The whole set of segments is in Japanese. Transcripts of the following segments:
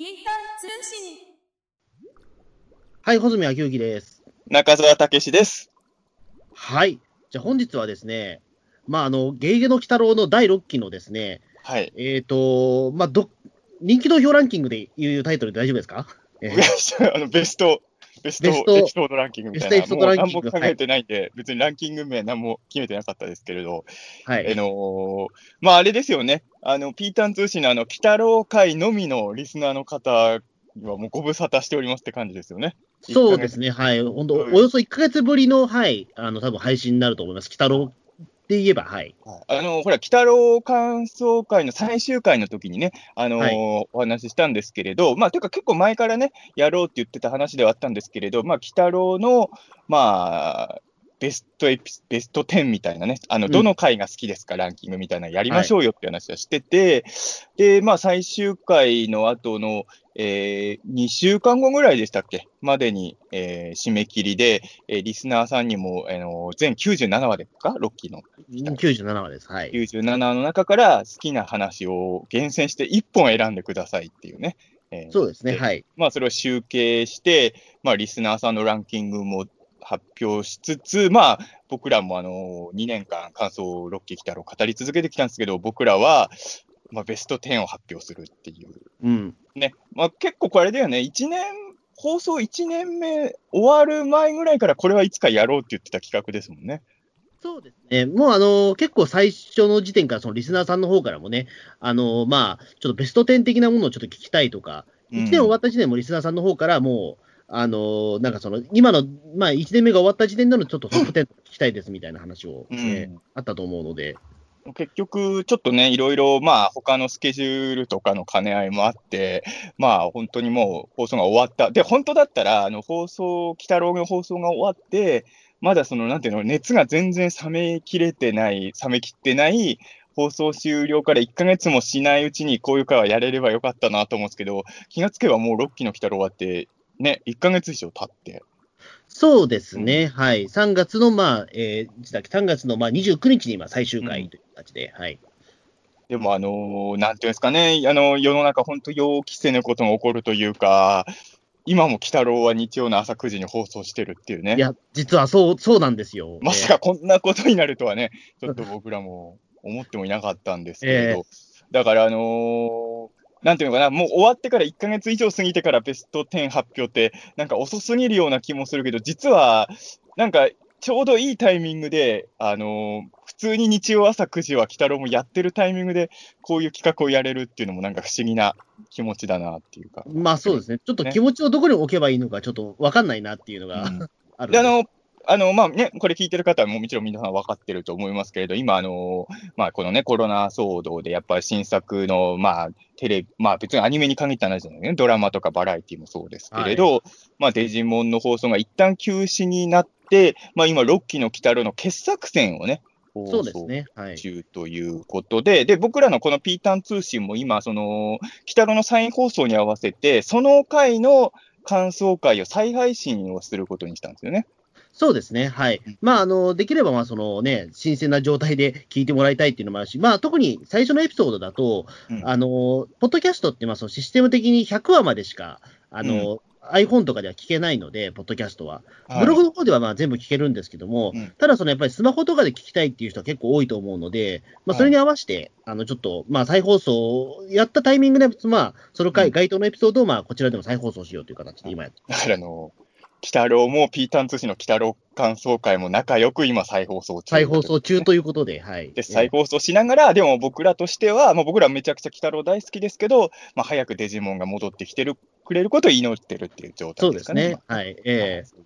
ピータン通信。はい、穂積昭之です。中澤武史です。はい。じゃあ本日はですね、まあ、あの、ゲゲゲの鬼太郎の第6期のですね、はい。えっ、と、まあ、ど、人気投票ランキングでいうタイトルで大丈夫ですか？えーあのベスト、ベストエピソードランキングみたいな、ベストエピソードランキングもう何も考えてないんで、別にランキング名何も決めてなかったですけれど、はい。あのーまああれですよね、あの、ピータン通信のあの、鬼太郎会のみのリスナーの方はもうご無沙汰しておりますって感じですよね。そうですね、はい。本当、うんおよそ1ヶ月ぶりの、はい、あの、多分配信になると思います。鬼太郎で言えば、はい。はいあの、ほら、鬼太郎感想会の最終回の時にね、あのーはいお話ししたんですけれど、まあ、というか結構前からね、やろうって言ってた話ではあったんですけれど、まあ、鬼太郎の、まあ、ベストエピ、ベスト10みたいなね、あの、うんどの回が好きですか、ランキングみたいなのやりましょうよって話はしてて、で、まあ、最終回の後の、えー、2週間後ぐらいでしたっけまでに、えー締め切りで、えーリスナーさんにも、あの全97話ですか ?6 期の。97話です。はい。97の中から好きな話を厳選して1本選んでくださいっていうね。えーそうですね、ではい。まあ、それを集計して、まあ、リスナーさんのランキングも発表しつつ、まあ、僕らもあの2年間、感想6期来たろ語り続けてきたんですけど、僕らは、まあ、ベスト10を発表するっていう。うん。ね。まあ、結構これだよね。1年、放送1年目終わる前ぐらいからこれはいつかやろうって言ってた企画ですもんね。そうですね。もうあの結構最初の時点から、そのリスナーさんの方からもね、あのまあ、ちょっとベスト10的なものをちょっと聞きたいとか、うん1年終わった時点でもリスナーさんの方からもう、あのなんかその、今の、まあ、1年目が終わった時点でのちょっとトップ10聞きたいですみたいな話を、うんえーあったと思うので、結局、ちょっとね、いろいろ、まあ、他のスケジュールとかの兼ね合いもあって、まあ、本当にもう放送が終わった。で、本当だったら、あの、放送、鬼太郎の放送が終わって、まだその、なんていうの、熱が全然冷めきれてない、冷めきってない、放送終了から1ヶ月もしないうちにこういう会はやれればよかったなと思うんですけど、気がつけばもう6期の鬼太郎終わって、ね、1ヶ月以上経って、そうですね、はい、3月の、まあ、えーだっけ、3月のまあ29日に今最終回という形で、はい。でも、あのーなんていうんですかね、あの世の中、本当、予期せぬことが起こるというか、今も鬼太郎は日曜の朝9時に放送してるっていうね、いや、実はそう、そうなんですよ。まさかこんなことになるとはね、ちょっと僕らも思ってもいなかったんですけれど、だから、あのーなんていうのかな、もう終わってから1ヶ月以上過ぎてからベスト10発表って、なんか遅すぎるような気もするけど、実は、なんかちょうどいいタイミングで、あのー普通に日曜朝9時は鬼太郎もやってるタイミングで、こういう企画をやれるっていうのもなんか不思議な気持ちだなっていうか。まあそうですね、ちょっと気持ちをどこに置けばいいのか、ちょっと分かんないなっていうのが、うん。あるで、あの、あの、まあね、これ聞いてる方はもうもちろん皆さん分かってると思いますけれど、今、あの、まあこのね、コロナ騒動で、やっぱり新作の、まあ、テレビ、まあ別にアニメに限った話じゃないね、ドラマとかバラエティもそうですけれど、まあデジモンの放送が一旦休止になって、まあ今、6期の鬼太郎の傑作選をね、そうですね、はい。中ということで、で、僕らのこのピータン通信も今、その、北野のサイン放送に合わせて、その回の感想会を再配信をすることにしたんですよね。そうですね、はい。まあ、あの、できれば、まあ、そのね、新鮮な状態で聞いてもらいたいっていうのもあるし、まあ、特に最初のエピソードだと、うん。あの、ポッドキャストって、まあ、そのシステム的に100話までしか、あの、iPhone とかでは聞けないので、ポッドキャストは。ブログの方ではまあ全部聞けるんですけども、うん。ただそのやっぱりスマホとかで聞きたいっていう人は結構多いと思うので、まあ、それに合わせて、あのちょっと、まあ、再放送をやったタイミングで、まあ、その回、うん。該当のエピソードをまあこちらでも再放送しようという形で今やってだからあの、鬼太郎もピータン通信の鬼太郎感想会も仲良く今再放送中。再放送中ということで、はい。で、再放送しながら、でも僕らとしては、まあ、僕らめちゃくちゃ鬼太郎大好きですけど、まあ、早くデジモンが戻ってきてるくれることを祈ってるっていう状そうですす態でかね。ね。はい。ええ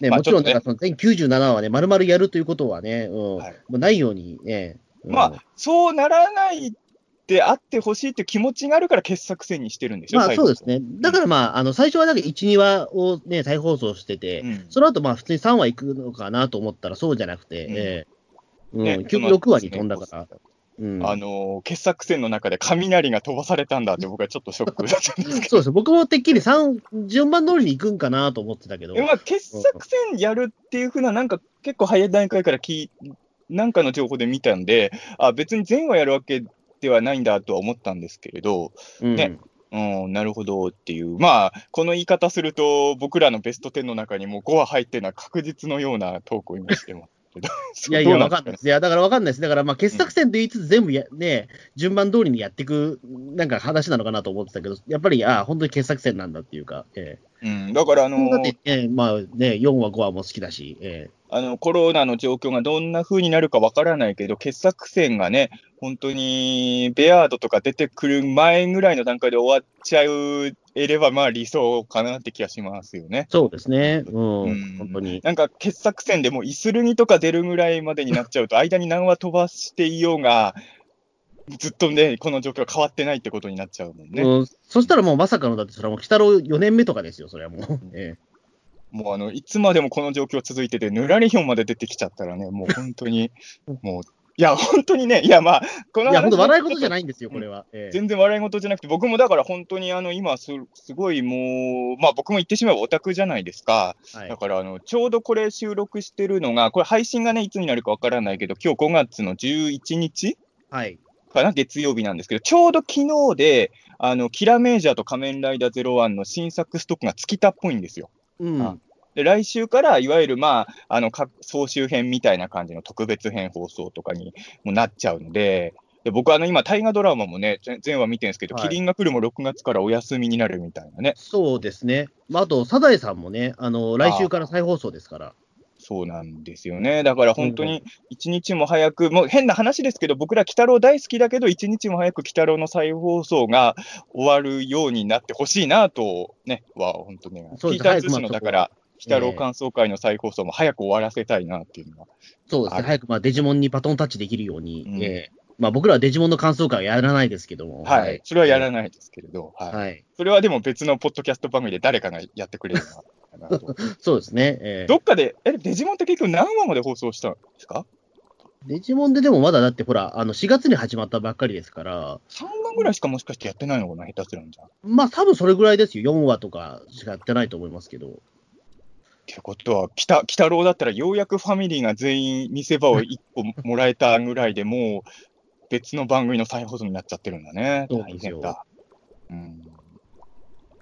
ね、まあもちろん、ね全97話ね、丸々やるということはね、うん、はいもうないようにね、うんまあ、そうならないであってほしいっていう気持ちがあるから傑作選にしてるんでしょ、まあそうですね。だからまあ、あの、最初はなんか1、2話をね、再放送してて、うん。その後まあ普通に3話いくのかなと思ったらそうじゃなくて、うん。ええうん、ね結局6話に飛んだから。うん、あのー傑作選の中で雷が飛ばされたんだって僕はちょっとショックだったんですけ そうです。僕もてっきり3、順番通りに行くんかなと思ってたけど。ど、、まあ、傑作選やるっていうふうな、なんか結構早い段階から聞いなんかの情報で見たんで、あ別に全話やるわけではないんだとは思ったんですけれど、うんねううん、なるほどっていう。まあ、この言い方すると、僕らのベスト10の中にも5は入ってるのは確実のようなトークを今してますけど。いやいや、わかんないです。いや、だからわかんないです。だから、まあ、傑作選と言いつつ全部や、ね、順番通りにやっていく、なんか話なのかなと思ってたけど、やっぱり、ああ、本当に傑作選なんだっていうか、えうん、だから、あえのだって、ね、まあね、4話、5話も好きだし、えあのコロナの状況がどんな風になるかわからないけど、傑作選がね、本当にベアードとか出てくる前ぐらいの段階で終わっちゃえれば、まあ理想かなって気がしますよね。そうですね、うん、うん。本当に。なんか傑作選でもうイスルギとか出るぐらいまでになっちゃうと、間に何話飛ばしていようが、ずっとね、この状況変わってないってことになっちゃうもんね。うん、そしたらもうまさかの、だってそれはもう、鬼太郎4年目とかですよ、それはもう。えもうあの、いつまでもこの状況続いてて、ぬらりひょんまで出てきちゃったらね、もう本当に、もう、いや、本当にね、いや、まあ、このえいや、本当笑い事じゃない。ないんですよ、これは。ええ全然笑い事じゃなくて、僕もだから本当にあの、今す、すごいもう、まあ僕も言ってしまえばオタクじゃないですか。はいだからあの、ちょうどこれ収録してるのが、これ配信がね、いつになるかわからないけど、今日5月の11日はい。かな、月曜日なんですけど、ちょうど昨日で、あの、キラメージャーと仮面ライダー01の新作ストックが尽きたっぽいんですよ。うん。あで、来週から、いわゆる、まあ、あの、各総集編みたいな感じの特別編放送とかにもなっちゃうので、で僕、あの、今、大河ドラマもね、全全話見てるんですけど、はいキリンが来るも6月からお休みになるみたいなね。そうですね。まあ、あと、サザエさんもね、あの、来週から再放送ですから。そうなんですよね。だから本当に一日も早く、もう変な話ですけど、僕ら鬼太郎大好きだけど、一日も早く鬼太郎の再放送が終わるようになってほしいなと、ね、は本当ね、ピーターズ氏のだから、鬼太郎感想会の再放送も早く終わらせたいなっていうのは。そうですね。はい早く、まあ、デジモンにバトンタッチできるように。うんええまあ、僕らはデジモンの感想会はやらないですけども。はい。それはやらない。ですけれど、はい。はい。それはでも別のポッドキャスト番組で誰かがやってくれるのかなと。そうですね。ええどっかで、え、デジモンって結局何話まで放送したんですか？デジモンででもまだだってほら、あの、4月に始まったばっかりですから、?3 話ぐらいしかもしかしてやってないのかな、下手するんじゃまあ、多分それぐらいですよ。4話とかしかやってないと思いますけど。てことは、北、北郎だったらようやくファミリーが全員見せ場を1個もらえたぐらいでもう別の番組の再放送になっちゃってるんだね。そうですよ大変だ。うん。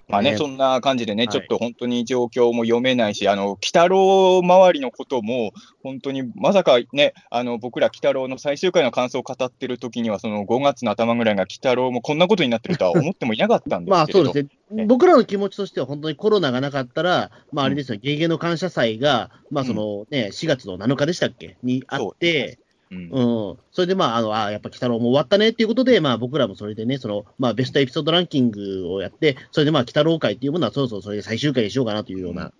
まあね、ね。そんな感じでね、はい。ちょっと本当に状況も読めないし、あの、鬼太郎周りのことも、本当にまさかね、あの、僕ら鬼太郎の最終回の感想を語ってる時には、その5月の頭ぐらいが鬼太郎もこんなことになってるとは思ってもいなかったんでまあすけれど。そうですね。ね僕らの気持ちとしては本当にコロナがなかったら、まああれですよ、ゲゲの感謝祭が、まあそのね、4月の7日でしたっけ？にあって、うんうん。それでまあ、あの、あやっぱ鬼太郎も終わったねっていうことで、まあ僕らもそれでね、その、まあベストエピソードランキングをやって、それでまあ鬼太郎会っていうものはそろそろそれで最終回にしようかなというような、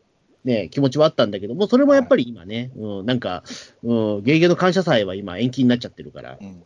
ね、気持ちはあったんだけども、それもやっぱり今ね、うん、なんか、うん、ゲゲの感謝祭は今延期になっちゃってるから。うん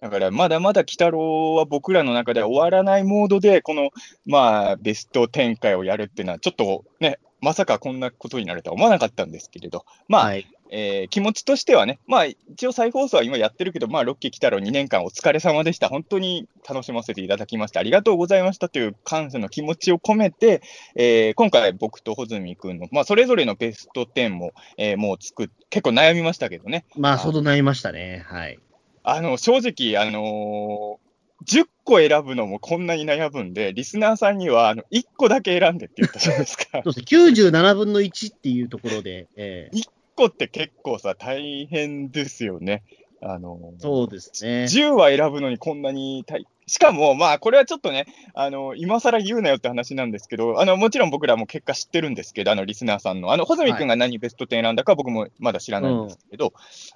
だから、まだまだ鬼太郎は僕らの中では終わらないモードで、この、まあ、ベスト展開をやるっていうのは、ちょっとね、まさかこんなことになるとは思わなかったんですけれど、まあ、はい。えー気持ちとしてはね、まあ、一応再放送は今やってるけど、まあ、ロッキー鬼太郎2年間お疲れ様でした。本当に楽しませていただきました。ありがとうございましたという感謝の気持ちを込めて、えー今回僕と穂積君の、まあ、それぞれのベスト10も、えーもう作っ、結構悩みましたけどね。まあ、相当悩みましたね。はい。あの、正直、あのー10個選ぶのもこんなに悩むんで、リスナーさんには、あの、1個だけ選んでって言ったじゃないですか。そうですね、97分の1っていうところで、ええ1個って結構さ、大変ですよね。あのーそうですね。10話選ぶのにこんなに大、しかも、まあ、これはちょっとね、あの、今更言うなよって話なんですけど、あの、もちろん僕らも結果知ってるんですけど、あの、リスナーさんの、あの、穂積君が何ベスト10選んだか僕もまだ知らないんですけど、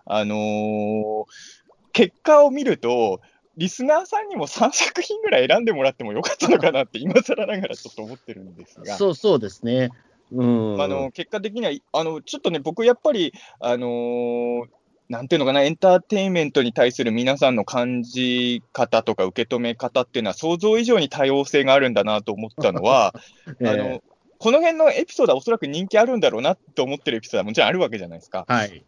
あのー結果を見ると、リスナーさんにも3作品ぐらい選んでもらってもよかったのかなって、今更ながらちょっと思ってるんですが。そうそうですね。うん。あの結果的には、あのちょっとね、僕、やっぱり、あのーなんていうのかな、エンターテインメントに対する皆さんの感じ方とか受け止め方っていうのは、想像以上に多様性があるんだなと思ったのは、ええあのこの辺のエピソードはおそらく人気あるんだろうなと思ってるエピソードはもちろんあるわけじゃないですか。はい。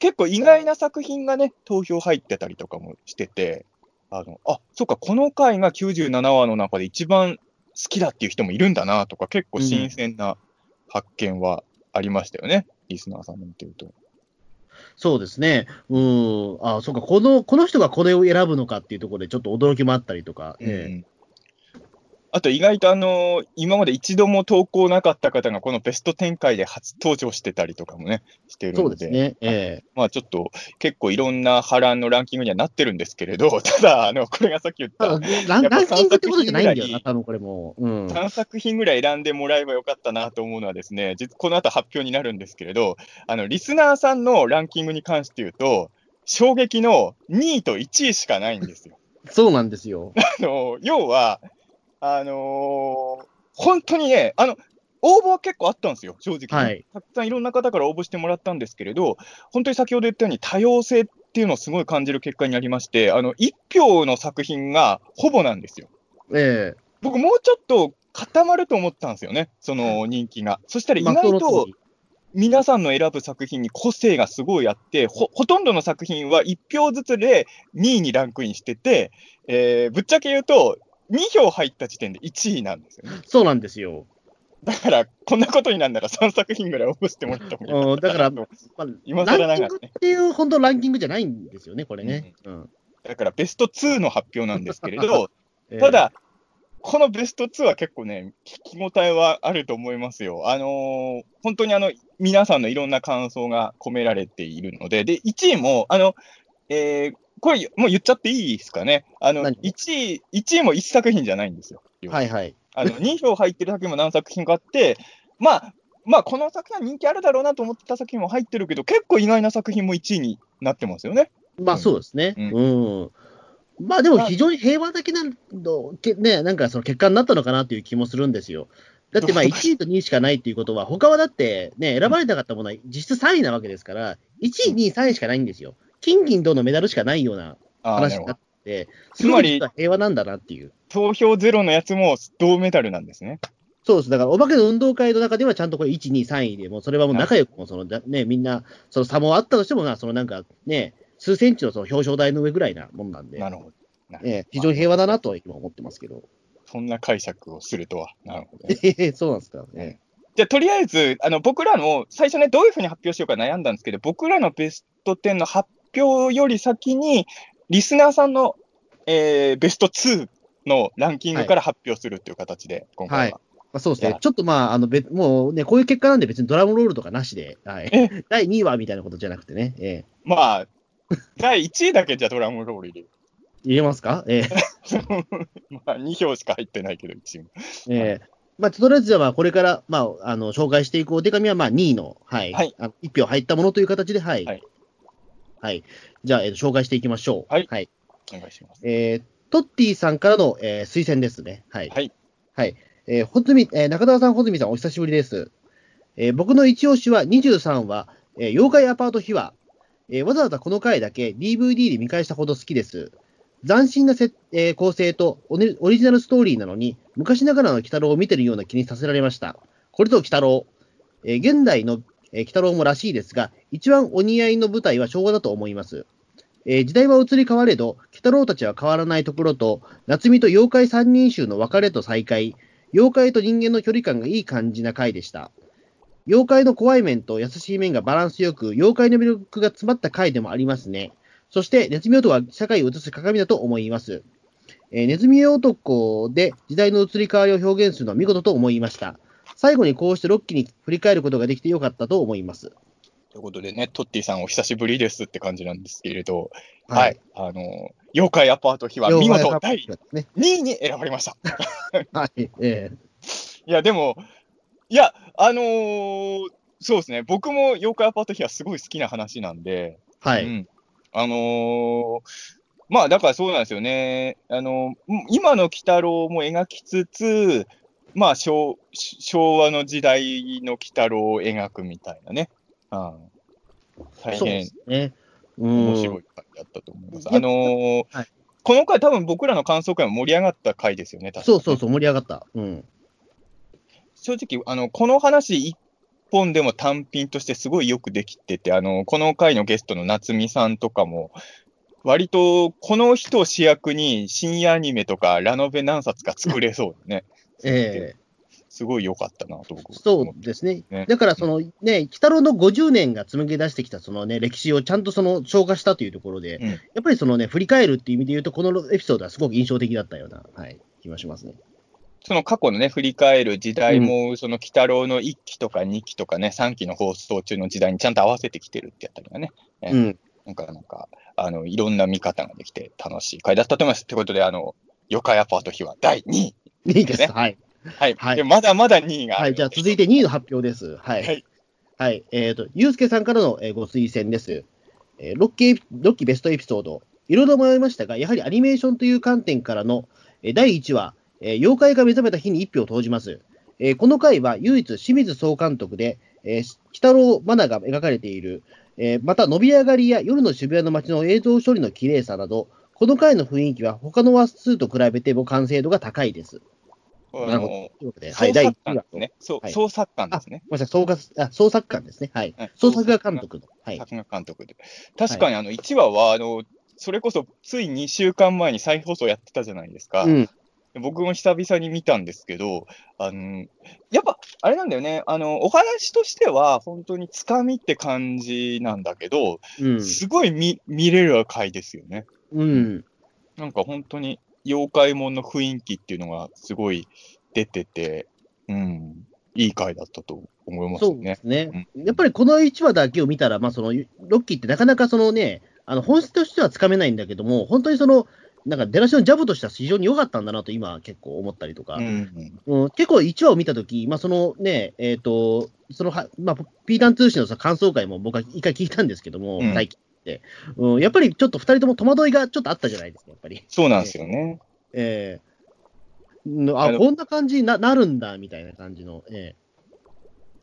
結構意外な作品がね、投票入ってたりとかもしてて、あの、あ、そっか、この回が97話の中で一番好きだっていう人もいるんだなとか、結構新鮮な発見はありましたよね、リスナーさんの見てると。そうですね。うん。あそうか、この、この人がこれを選ぶのかっていうところで、ちょっと驚きもあったりとか。ええうんあと意外とあの、今まで一度も投稿なかった方が、このベスト展開で初登場してたりとかもね、してるので、そうですね。えまあちょっと結構いろんな波乱のランキングにはなってるんですけれど、ただ、あの、これがさっき言ったランキングってことじゃないんだよ3な、多分これもう。うん。3作品ぐらい選んでもらえばよかったなと思うのはですね、実この後発表になるんですけれど、あの、リスナーさんのランキングに関して言うと、衝撃の2位と1位しかないんですよ。そうなんですよ。あの、要は、あのー本当にね、あの、応募は結構あったんですよ、正直ね、はい。たくさんいろんな方から応募してもらったんですけれど、本当に先ほど言ったように多様性っていうのをすごい感じる結果になりまして、あの、1票の作品がほぼなんですよ。え僕、もうちょっと固まると思ったんですよね、その人気が。そしたらえ意外と皆さんの選ぶ作品に個性がすごいあって、ほほとんどの作品は1票ずつで2位にランクインしてて、えーぶっちゃけ言うと、2票入った時点で1位なんですよね。そうなんですよ。だから、こんなことになるなら3作品ぐらい応募してもらった方がいいうんだから、と まあ、今更なランキンがらねグっていう、本当ランキングじゃないんですよね、これね。うんだからベスト2の発表なんですけれど、ええただ、このベスト2は結構ね、聞き応えはあると思いますよ。あのー本当にあの、皆さんのいろんな感想が込められているので、で、1位も、あの、えーこれ、もう言っちゃっていいですかね。あの、何？1位、1位も1作品じゃないんですよ。はいはい。あの、2票入ってる作品も何作品かあって、まあ、まあ、この作品は人気あるだろうなと思ってた作品も入ってるけど、結構意外な作品も1位になってますよね。まあそうですね。ううん。まあでも非常に平和的なの、けね、なんかその結果になったのかなという気もするんですよ。だってまあどう1位と2位しかないっていうことは、他はだってね、選ばれなかったものは実質3位なわけですから、1位、2位、3位しかないんですよ。金銀銅のメダルしかないような話になって、つまり平和なんだなっていう。投票ゼロのやつも銅メダルなんですね。そうです。だから、お化けの運動会の中ではちゃんとこれ1、2、3位で、もうそれはもう仲良くも、その、だね、みんな、その差もあったとしてもな、そのなんかね、数センチのその表彰台の上ぐらいなもんなんで、なるほど。なるほどええ非常に平和だなとは今思ってますけど。そんな解釈をするとは。なるほどね、え えそうなんですか。えじゃあ、とりあえず、あの僕らの最初ね、どういうふうに発表しようか悩んだんですけど、僕らのベスト10の発表より先に、リスナーさんの、えーベスト2のランキングから発表するっていう形で、今回は。はいまあ、そうです。ねちょっとまあ、あの、べもうね、こういう結果なんで別にドラムロールとかなしで、はいえ。第2位はみたいなことじゃなくてね、ええまあ、第1位だけじゃドラムロール入れる。入れますか？ええ まあ、2票しか入ってないけど、1位も。ええまあ、とりあえずじゃあまあ、これから、まあ、あの、紹介していくお手紙は、まあ、2位の、はい。はいあの1票入ったものという形で、はい。はい。はいじゃあ、えーと紹介していきましょう。はいはい。お願いします。えートッティさんからの、えー推薦ですね。はい。はい。はい。えー、ほずみ、えー中澤さん、ほずみさん、お久しぶりです。えー僕の一押しは23話、えー妖怪アパート秘話。えーわざわざこの回だけ DVD で見返したほど好きです。斬新なせ、えー構成とオリジナルストーリーなのに、昔ながらの鬼太郎を見てるような気にさせられました。これぞ鬼太郎。えー現代の、えー鬼太郎もらしいですが、一番お似合いの舞台は昭和だと思います。えー時代は移り変われど、鬼太郎たちは変わらないところと、夏美と妖怪三人衆の別れと再会、妖怪と人間の距離感がいい感じな回でした。妖怪の怖い面と優しい面がバランスよく、妖怪の魅力が詰まった回でもありますね。そして、ネズミ男は社会を映す鏡だと思います。えーネズミ男で時代の移り変わりを表現するのは見事と思いました。最後にこうしてロッキーに振り返ることができてよかったと思います。ということでね、トッティさんお久しぶりですって感じなんですけれど、はい。あの、妖怪アパート秘話、見事第ですね。2位に選ばれました。はい。えいや、でも、いや、あのーそうですね、僕も妖怪アパート秘話すごい好きな話なんで、ーはい。うん、あのーまあ、だからそうなんですよね。あのー今の鬼太郎も描きつつ、まあ昭、昭和の時代の鬼太郎を描くみたいなね。うん、大変ね。うん面白い回だったと思います。あのーはいこの回、多分僕らの感想会も盛り上がった回ですよね、そうそうそう、盛り上がった。うん。正直、あの、この話一本でも単品としてすごいよくできてて、あの、この回のゲストの夏美さんとかも、割とこの人を主役に深夜アニメとかラノベ何冊か作れそうでね。ええすごい良かったなと僕そうですね。ねだから、そのね、鬼太郎の50年が紡ぎ出してきたそのね、歴史をちゃんとその消化したというところで、うんやっぱりそのね、振り返るっていう意味で言うと、このエピソードはすごく印象的だったような、はい、気がしますね。その過去のね、振り返る時代も、その鬼太郎の1期とか2期とかね、3期の放送中の時代にちゃんと合わせてきてるってやったりがね、うん。なんか、なんか、あの、いろんな見方ができて楽しい回だったと思います。ということで、あの、よかやパート日は第2位。いいです。ねはい。はい。はいで、まだまだ2位が。はい。じゃあ続いて2位の発表です。はい。はい。はい。えっ、と、ゆうすけさんからの、えーご推薦です。えー、6期エピ、6期ベストエピソード。いろいろ迷いましたが、やはりアニメーションという観点からの、えー第1話、えー妖怪が目覚めた日に1票を投じます。えーこの回は唯一清水総監督で、えー、鬼太郎マナが描かれている、えーまた、伸び上がりや夜の渋谷の街の映像処理の綺麗さなど、この回の雰囲気は他の話数と比べても完成度が高いです。あなるほど。創第1話作官です。ね。創作官あ、ですね。ごめんなさい、創作官ですね。はいはい。創作が監督の。はい。作画監督で。確かにあの1話は、あの、それこそつい2週間前に再放送やってたじゃないですか。うん。僕も久々に見たんですけど、あの、やっぱ、あれなんだよね、あの、お話としては、本当につかみって感じなんだけど、うん。すごい見見れる回ですよね。うん。なんか本当に、妖怪もんの雰囲気っていうのがすごい出てて、うん、いい回だったと思いますそうでね。すね。やっぱりこの1話だけを見たら、まあ、その、ロッキーってなかなかそのね、あの、本質としてはつかめないんだけども、本当にその、なんか出だしのジャブとしては非常に良かったんだなと今結構思ったりとか、うん、うん。結構1話を見たとき、まあ、そのね、えっ、と、そのは、まあ、ピータン通信のさ感想会も僕は一回聞いたんですけども、うんうん、やっぱりちょっと2人とも戸惑いがちょっとあったじゃないですか、やっぱり。そうなんですよね。ええあ、こんな感じにななるんだ、みたいな感じの。え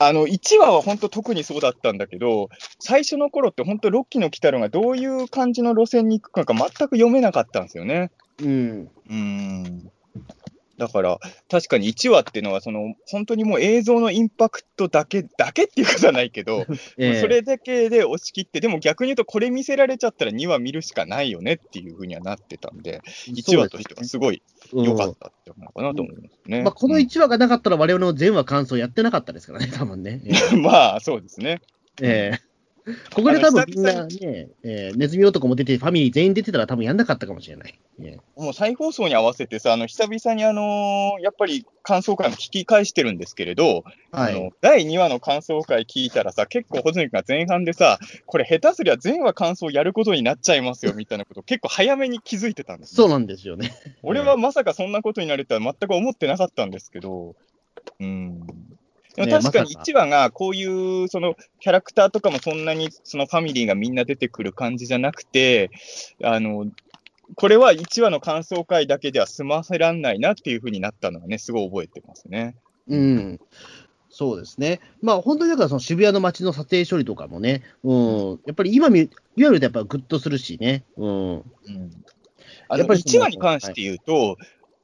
あの、1話は本当特にそうだったんだけど、最初の頃って本当ロッキーの鬼太郎がどういう感じの路線に行くかが全く読めなかったんですよね。えうん。うん。だから、確かに1話っていうのは、その、本当にもう映像のインパクトだけ、だけっていうことはないけど、ええそれだけで押し切って、でも逆に言うと、これ見せられちゃったら2話見るしかないよねっていうふうにはなってたんで、1話としてはすごい良かったって思うのかなと思いますね。まあ、このうん1話がなかったら、我々の全話感想やってなかったですからね、多分ね。ええ まあ、そうですね。ええここで多分みんなね、ええネズミ男も出て、ファミリー全員出てたら多分やんなかったかもしれない。ええもう再放送に合わせてさ、あの久々にあのーやっぱり感想会も聞き返してるんですけれど、はい。あの第2話の感想会聞いたらさ、結構、穂積君が前半でさ、これ、下手すりゃ全話感想やることになっちゃいますよみたいなこと、結構早めに気づいてたんです、ね、そうなんですよね。俺はまさかそんなことになるとは全く思ってなかったんですけど、うん。でもね確かにまさか1話がこういうそのキャラクターとかもそんなにそのファミリーがみんな出てくる感じじゃなくて、あの、これは1話の感想会だけでは済ませらんないなっていうふうになったのはね、すごい覚えてますね。うん。そうですね。まあ、本当にだから、その渋谷の街の撮影処理とかもね、うん、やっぱり今見、いわゆるとやっぱグッとするしね、うん。うん。あのやっぱりその1話に関して言うと、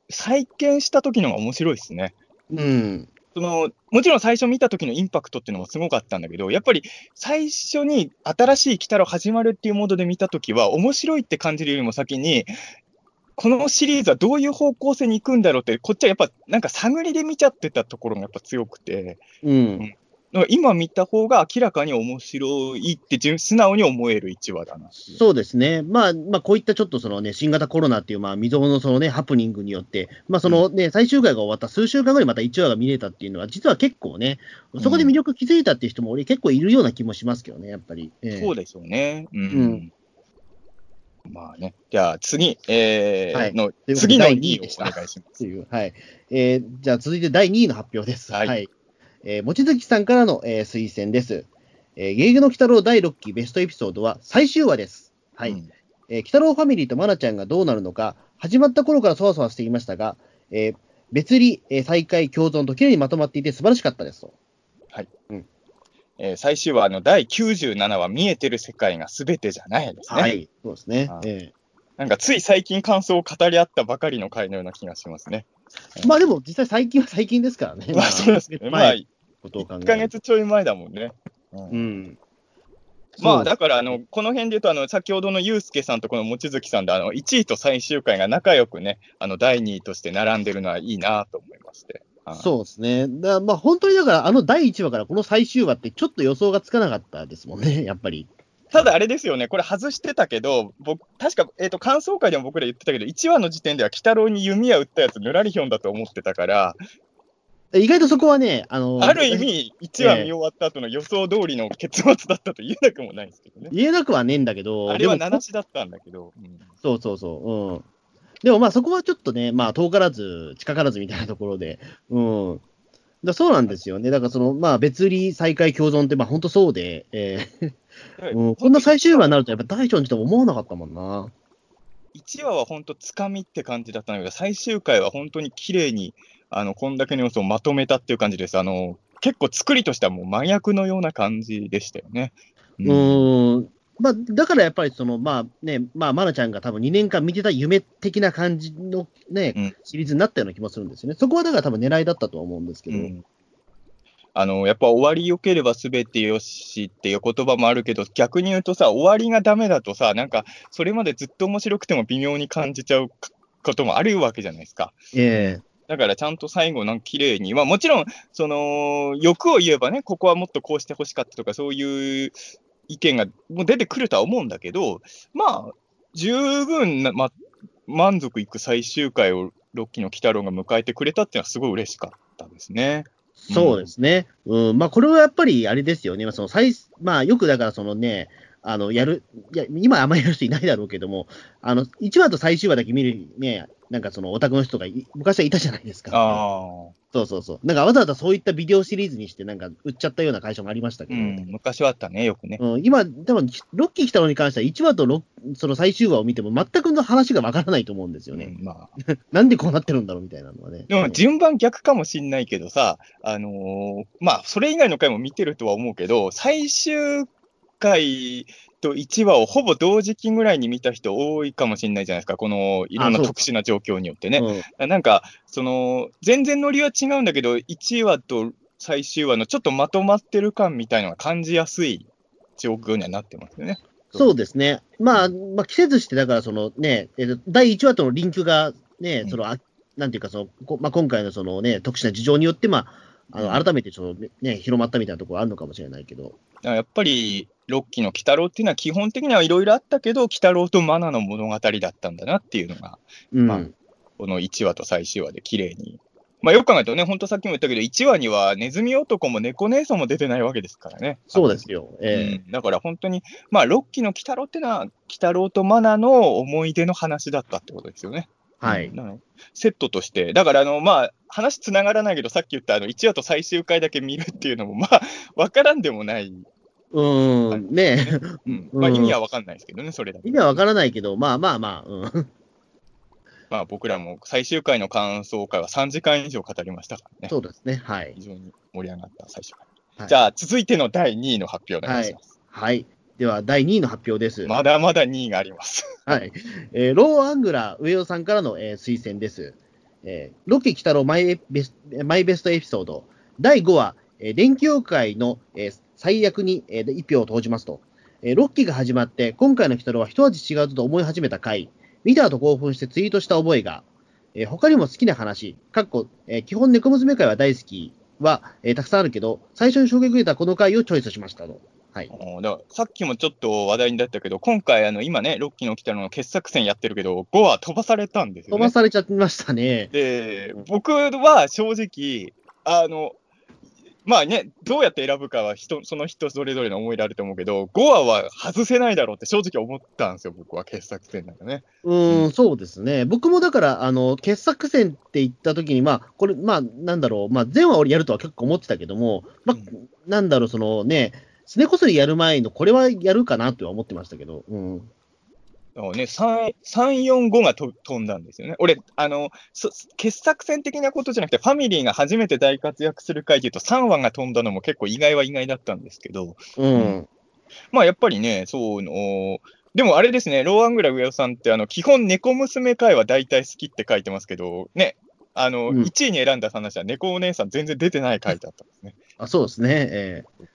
再建した時のが面白いですね。うん。そのもちろん最初見た時のインパクトっていうのもすごかったんだけど、やっぱり最初に新しい鬼太郎始まるっていうモードで見た時は、面白いって感じるよりも先に、このシリーズはどういう方向性に行くんだろうって、こっちはやっぱなんか探りで見ちゃってたところがやっぱ強くて、うん。だから今見た方が明らかに面白いって純素直に思える1話だなそうですね。まあ、まあ、こういったちょっとそのね、新型コロナっていう、まあ、未曾有のそのね、ハプニングによって、まあ、そのね、最終回が終わった数週間後にまた1話が見れたっていうのは、実は結構ね、そこで魅力気づいたっていう人も俺結構いるような気もしますけどね、やっぱり。ええそうでしょうね。うん。うんまあね。じゃあ次、えーはいの次の第2 2位をお願いします。はい。えーじゃあ続いて第2位の発表です。はいはい。えー、望月さんからの、えー推薦です。えー、ゲゲゲの鬼太郎第6期ベストエピソードは最終話です。はい。うんえー、鬼太郎ファミリーとマナちゃんがどうなるのか、始まった頃からそわそわしていましたが、えー別離、えー再会、共存ときれいにまとまっていて素晴らしかったですと。えー最終話の第97話、見えてる世界が全てじゃないですね。はい。そうですねは。いえなんかつい最近感想を語り合ったばかりの回のような気がしますね。ーまあでも実際最近は最近ですからね。まあそうですね。まあ、前1のことを考えるとヶ月ちょい前だもんね。うんうん。まあ、だから、あの、この辺で言うと、あの、先ほどのユうスケさんとこの望月さんで、あの、1位と最終回が仲良くね、あの、第2位として並んでるのはいいなと思いまして。はいそうですね。だまあ本当にだから、あの第1話からこの最終話ってちょっと予想がつかなかったですもんね、やっぱり。ただあれですよね、これ外してたけど、僕、確か、えっ、と、感想会でも僕ら言ってたけど、1話の時点では、鬼太郎に弓矢撃ったやつ、ぬらりひょんだと思ってたから、意外とそこはね、あの、ある意味、1話見終わった後の予想通りの結末だったと言えなくもないですけどね。言えなくはねえんだけど、あれはでも7しだったんだけど、うんそうそうそう。うん。でもまあそこはちょっとね、まあ遠からず、近からずみたいなところで、うん。だそうなんですよね。だからその、まあ別売り再開共存って、まあ本当そうで、えーうん、こんな最終話になるとやっぱ大将にしても思わなかったもんな。1話は本当、つかみって感じだったんだけど、最終回は本当に綺麗に、あの、こんだけの要素をまとめたっていう感じです。あの、結構作りとしてはもう麻薬のような感じでしたよね。うーん。まあ、だからやっぱりその、まあね、まあ、まなちゃんが多分2年間見てた夢的な感じのね、うんシリーズになったような気もするんですよね。そこはだから多分狙いだったとは思うんですけど。うんあの、やっぱ終わり良ければ全てよしっていう言葉もあるけど、逆に言うとさ、終わりがダメだとさ、なんか、それまでずっと面白くても微妙に感じちゃうこともあるわけじゃないですか。えだからちゃんと最後、なんか綺麗に、まあもちろん、その、欲を言えばね、ここはもっとこうしてほしかったとか、そういう意見がもう出てくるとは思うんだけど、まあ、十分な、ま、満足いく最終回をロッキーの鬼太郎が迎えてくれたっていうのはすごい嬉しかったですね。そうですね。うん。まあ、これはやっぱりあれですよね。まあ、その最、まあ、よくだからそのね、あの、やる、いや、今あんまりやる人いないだろうけども、あの、1話と最終話だけ見るね、なんかそのオタクの人がい昔はいたじゃないですか。ああ。そうそうそう。なんかわざわざそういったビデオシリーズにして、なんか売っちゃったような会社もありましたけど、うん、昔はあったね、よくね。うん、今、多分ロッキー来たのに関しては、1話とロその最終話を見ても、全くの話がわからないと思うんですよね。うんまあ、なんでこうなってるんだろうみたいなのはね。でも順番逆かもしんないけどさ、あのーまあ、それ以外の回も見てるとは思うけど、最終回と1話をほぼ同時期ぐらいに見た人多いかもしれないじゃないですか、このいろんな特殊な状況によってね。うんなんか、その、全然ノリは違うんだけど、1話と最終話のちょっとまとまってる感みたいなのが感じやすい状況にはなってますよね。そうですね。まあ、まあ、季節して、だからそのね、えっと第1話とのリンクがね、うんその、あなんていうかその、こまあ、今回のそのね、特殊な事情によって、まあ、あの改めてちょっとね、広まったみたいなところあるのかもしれないけど。やっぱり、ロッキーの鬼太郎っていうのは基本的にはいろいろあったけど、鬼太郎とマナの物語だったんだなっていうのが、うん。まあこの1話と最終話で綺麗に。まあよく考えるとね、本当さっきも言ったけど、1話にはネズミ男も猫姉さんも出てないわけですからね。そうですよ。ええうんだから本当に、まあ、ロッキーの鬼太郎ってのは、鬼太郎とマナの思い出の話だったってことですよね。はいセットとして、だからあの、まあ、話つながらないけど、さっき言ったあの1話と最終回だけ見るっていうのも、まあ、わからんでもない、うーん、ねうんまあ、うん意味はわかんないですけどね、それだけ意味はわからないけど、まあまあまあ、うん。まあ、僕らも最終回の感想会は3時間以上語りましたからね。そうですね。はい非。常に盛り上がった最終回。はいじゃあ、続いての第2位の発表お願いします。はい。では、第2位の発表です。まだまだ2位があります。はい。えーローアングラー上尾さんからの、えー推薦です。えーロッキー北郎マイエベスマイベストエピソード。第5話、えー電気妖怪の、えー最悪に、えー一票を投じますと。えーロッキーが始まって、今回の北郎は一味違うと思い始めた回。見た後興奮してツイートした覚えが。えー他にも好きな話、かっこ、えー基本猫娘会は大好きは、えーたくさんあるけど、最初に衝撃を受けたこの回をチョイスしましたと。はい。ださっきもちょっと話題になったけど、今回、あの今ね、ロッキーの鬼太郎の傑作戦やってるけど、5は飛ばされたんですよね。飛ばされちゃいましたね。で、僕は正直、あの、まあね、どうやって選ぶかは人、その人それぞれの思いであると思うけど、5話は外せないだろうって正直思ったんですよ、僕は傑作戦なんかね。うーん、そうですね。僕もだから、あの、傑作戦って言ったときに、まあ、これ、まあ、なんだろう、まあ、前話俺やるとは結構思ってたけども、まあ、うんなんだろう、そのね、すねこすりやる前の、これはやるかなとは思ってましたけど、うん。そうね、3、3 4、5がと飛んだんですよね。俺、あの、そ傑作戦的なことじゃなくて、ファミリーが初めて大活躍する回でいうと、3話が飛んだのも結構意外は意外だったんですけど、うん。まあやっぱりね、そうの、でもあれですね、ローアングラ上尾さんって、あの、基本猫娘会は大体好きって書いてますけど、ね、あの、うん1位に選んだ話は猫お姉さん全然出てない回だったんですね。あそうですね。ええ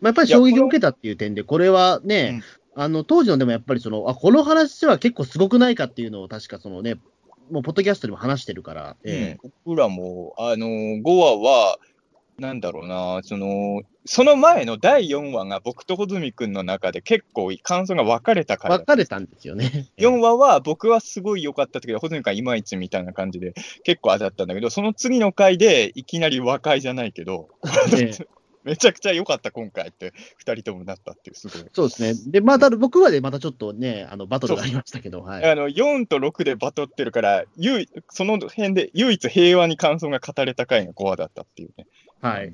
まあ、やっぱり衝撃を受けたっていう点で、これはね、あの、当時のでもやっぱりその、あ、この話は結構すごくないかっていうのを確かそのね、もう、ポッドキャストでも話してるから、ええ。うん。僕らも、あの、5話は、なんだろうな、その、その前の第4話が僕と穂積君の中で結構感想が分かれた回だった分かれたんですよね。4話は僕はすごい良かったけど、穂積君はいまいちみたいな感じで結構あれだったんだけど、その次の回でいきなり和解じゃないけど、ええ めちゃくちゃ良かった今回って、2人ともなったっていう、すごい。そうですね。で、また僕はでまたちょっとね、あのバトルがありましたけど、はい。あの4と6でバトってるから、唯その辺で唯一平和に感想が語れた回が5話だったっていうね。はい。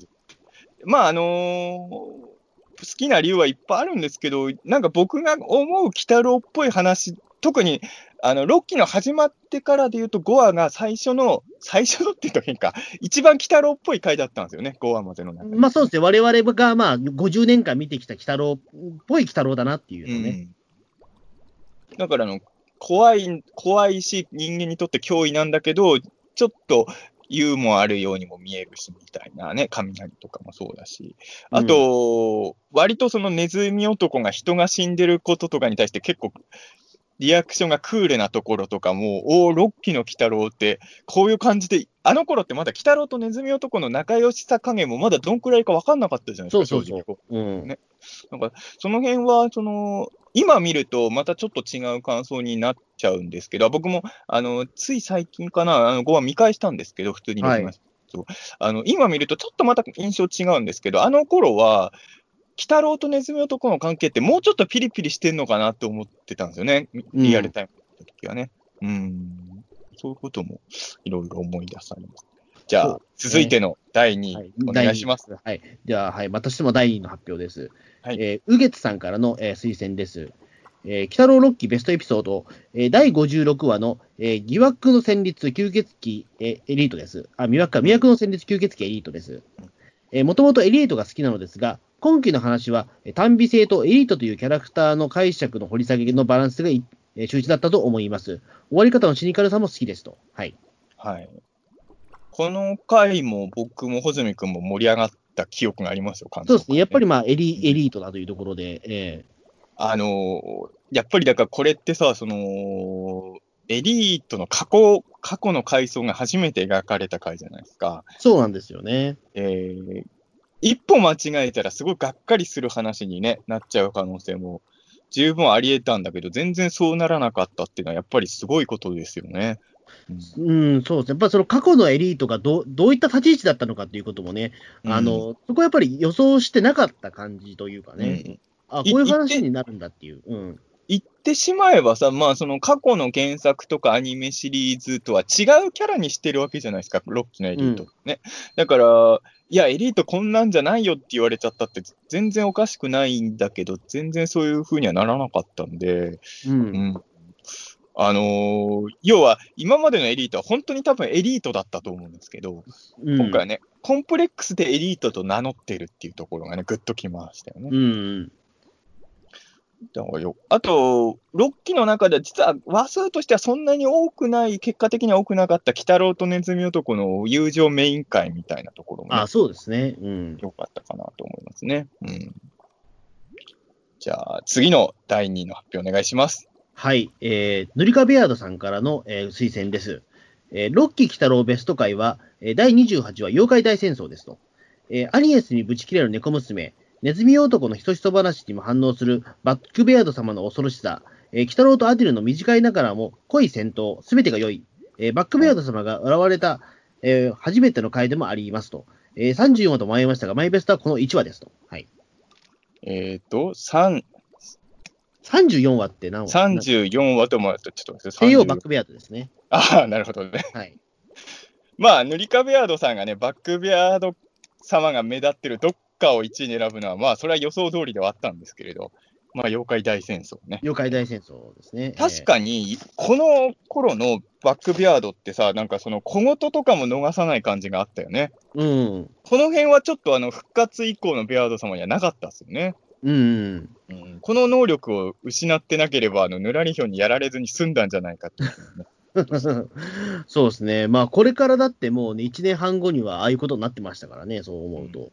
まあ、あのー好きな理由はいっぱいあるんですけど、なんか僕が思う鬼太郎っぽい話、特にあの6期の始まってからで言うと、5話が最初の、最初のって言うと変か、一番鬼太郎っぽい回だったんですよね、5話までの中で。まあそうですね。我々がまあ50年間見てきた鬼太郎っぽい鬼太郎だなっていうのね。うん、だからあの怖い、怖いし、人間にとって脅威なんだけど、ちょっとユーモアあるようにも見えるし、みたいなね、雷とかもそうだし。あと、割とそのネズミ男が人が死んでることとかに対して結構、リアクションがクールなところとかも、おお、ロッキーの鬼太郎って、こういう感じで、あの頃ってまだ鬼太郎とネズミ男の仲良しさ加減もまだどんくらいか分かんなかったじゃないですか、そうそうそう正直うん。ねなんか、その辺は、その、今見ると、またちょっと違う感想になっちゃうんですけど、僕も、あの、つい最近かな、あの、5話見返したんですけど、普通に見ました。そうあの今見ると、ちょっとまた印象違うんですけど、あの頃は、鬼太郎とネズミ男の関係って、もうちょっとピリピリしてんのかなと思ってたんですよね、リアルタイムの時はね。うん、そういうこともいろいろ思い出されます。じゃあ、そう続いての第2位、はい、お願いします。はい。では、はい。私も第2位の発表です。はいえー、うげつさんからの、えー推薦です。えー、鬼太郎6期ベストエピソード、えー、第56話の、えー疑惑の戦慄吸血鬼、えーエリートです。あ、魅惑か、魅惑の戦慄吸血鬼エリートです。えー、もともとエリートが好きなのですが、今期の話は、えー単美性とエリートというキャラクターの解釈の掘り下げのバランスがい、えー秀逸だったと思います。終わり方のシニカルさも好きですと。はい。はい。この回も僕も穂積君も盛り上がった記憶がありますよ、感想そうですね。やっぱりり、まあ、エリエリートだというところで、えあのーやっぱりだからこれってさ、その、エリートの過去、過去の回想が初めて描かれた回じゃないですか。ーそうなんですよね。えー一歩間違えたらすごいがっかりする話に、ね、なっちゃう可能性も十分あり得たんだけど、全然そうならなかったっていうのはやっぱりすごいことですよね。うんうん、そうですね。やっぱりその過去のエリートがどうどういった立ち位置だったのかっていうこともね、あの、そこはやっぱり予想してなかった感じというかうんね、あ、こういう話になるんだっていう。うん。言ってしまえばさ、まあ、その過去の原作とかアニメシリーズとは違うキャラにしてるわけじゃないですか、ロッキーのエリートね。だから、いや、エリートこんなんじゃないよって言われちゃったって、全然おかしくないんだけど、全然そういう風にはならなかったんで、う。うんん。あのー要は、今までのエリートは本当に多分エリートだったと思うんですけど、うん今回はね、コンプレックスでエリートと名乗ってるっていうところがね、ぐっときましたよね。うん。だからよあと、6期の中では実は話数としてはそんなに多くない、結果的には多くなかった、鬼太郎とネズミ男の友情メイン会みたいなところも、ねあ、、そうですね。うん。良かったかなと思いますね。うん。じゃあ、次の第2位の発表お願いします。はい。えー、塗り壁ヤードさんからの、えー推薦です。えー、ロッキー鬼太郎ベスト回は、えー第28話、妖怪大戦争ですと。えーアニエスにぶち切れる猫娘、ネズミ男のひそひそ話にも反応するバックベアード様の恐ろしさ、えー、鬼太郎とアディルの短いながらも濃い戦闘、すべてが良い、えーバックベアード様が現れた、えー初めての回でもありますと。えー34話と迷いましたが、マイベストはこの1話ですと。はい。えっ、と、3 34話って何話？34話と思うと、ちょっと待って西洋バッ30クベアードですね。ああ、なるほどね。はい。まあ、塗り壁アードさんがね、バックベアード様が目立ってるどっかを1位に選ぶのは、まあ、それは予想通りではあったんですけれど、まあ、妖怪大戦争ね。妖怪大戦争ですね。確かに、この頃のバックビアードってさ、なんかその小言とかも逃さない感じがあったよね。えーうん。この辺はちょっとあの復活以降のビアード様にはなかったですよね。うん。うん、この能力を失ってなければ、あのぬらりひょんにやられずに済んだんじゃないかってね、そうですね。まあ、これからだってもうね、1年半後にはああいうことになってましたからね、そう思うと。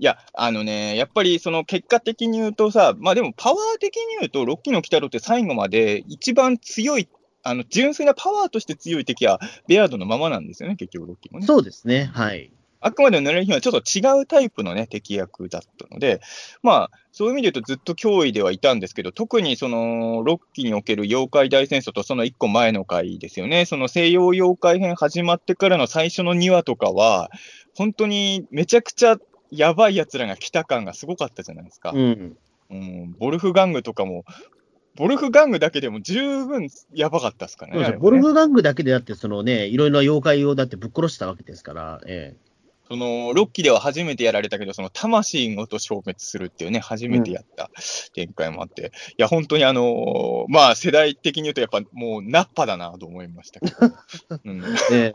いや、あのね、やっぱりその結果的に言うとさ、まあでもパワー的に言うと、ロッキーの鬼太郎って最後まで一番強い、あの純粋なパワーとして強い敵はベアードのままなんですよね、結局ロッキーもね。そうですね。はい。あくまでもヌラリヒョンはちょっと違うタイプのね、敵役だったので、まあ、そういう意味で言うとずっと脅威ではいたんですけど、特にその、6期における妖怪大戦争とその1個前の回ですよね、その西洋妖怪編始まってからの最初の2話とかは、本当にめちゃくちゃやばい奴らが来た感がすごかったじゃないですか。うん。うん、ボルフガングとかも、ボルフガングだけでも十分やばかったですからね。ねボルフガングだけでだって、そのね、いろいろな妖怪をだってぶっ殺したわけですから、えその、ロッキーでは初めてやられたけど、その魂ごと消滅するっていうね、初めてやった展開もあって、いや、本当にあのーまあ、世代的に言うと、やっぱもう、ナッパだなと思いましたけど。うん。ええ。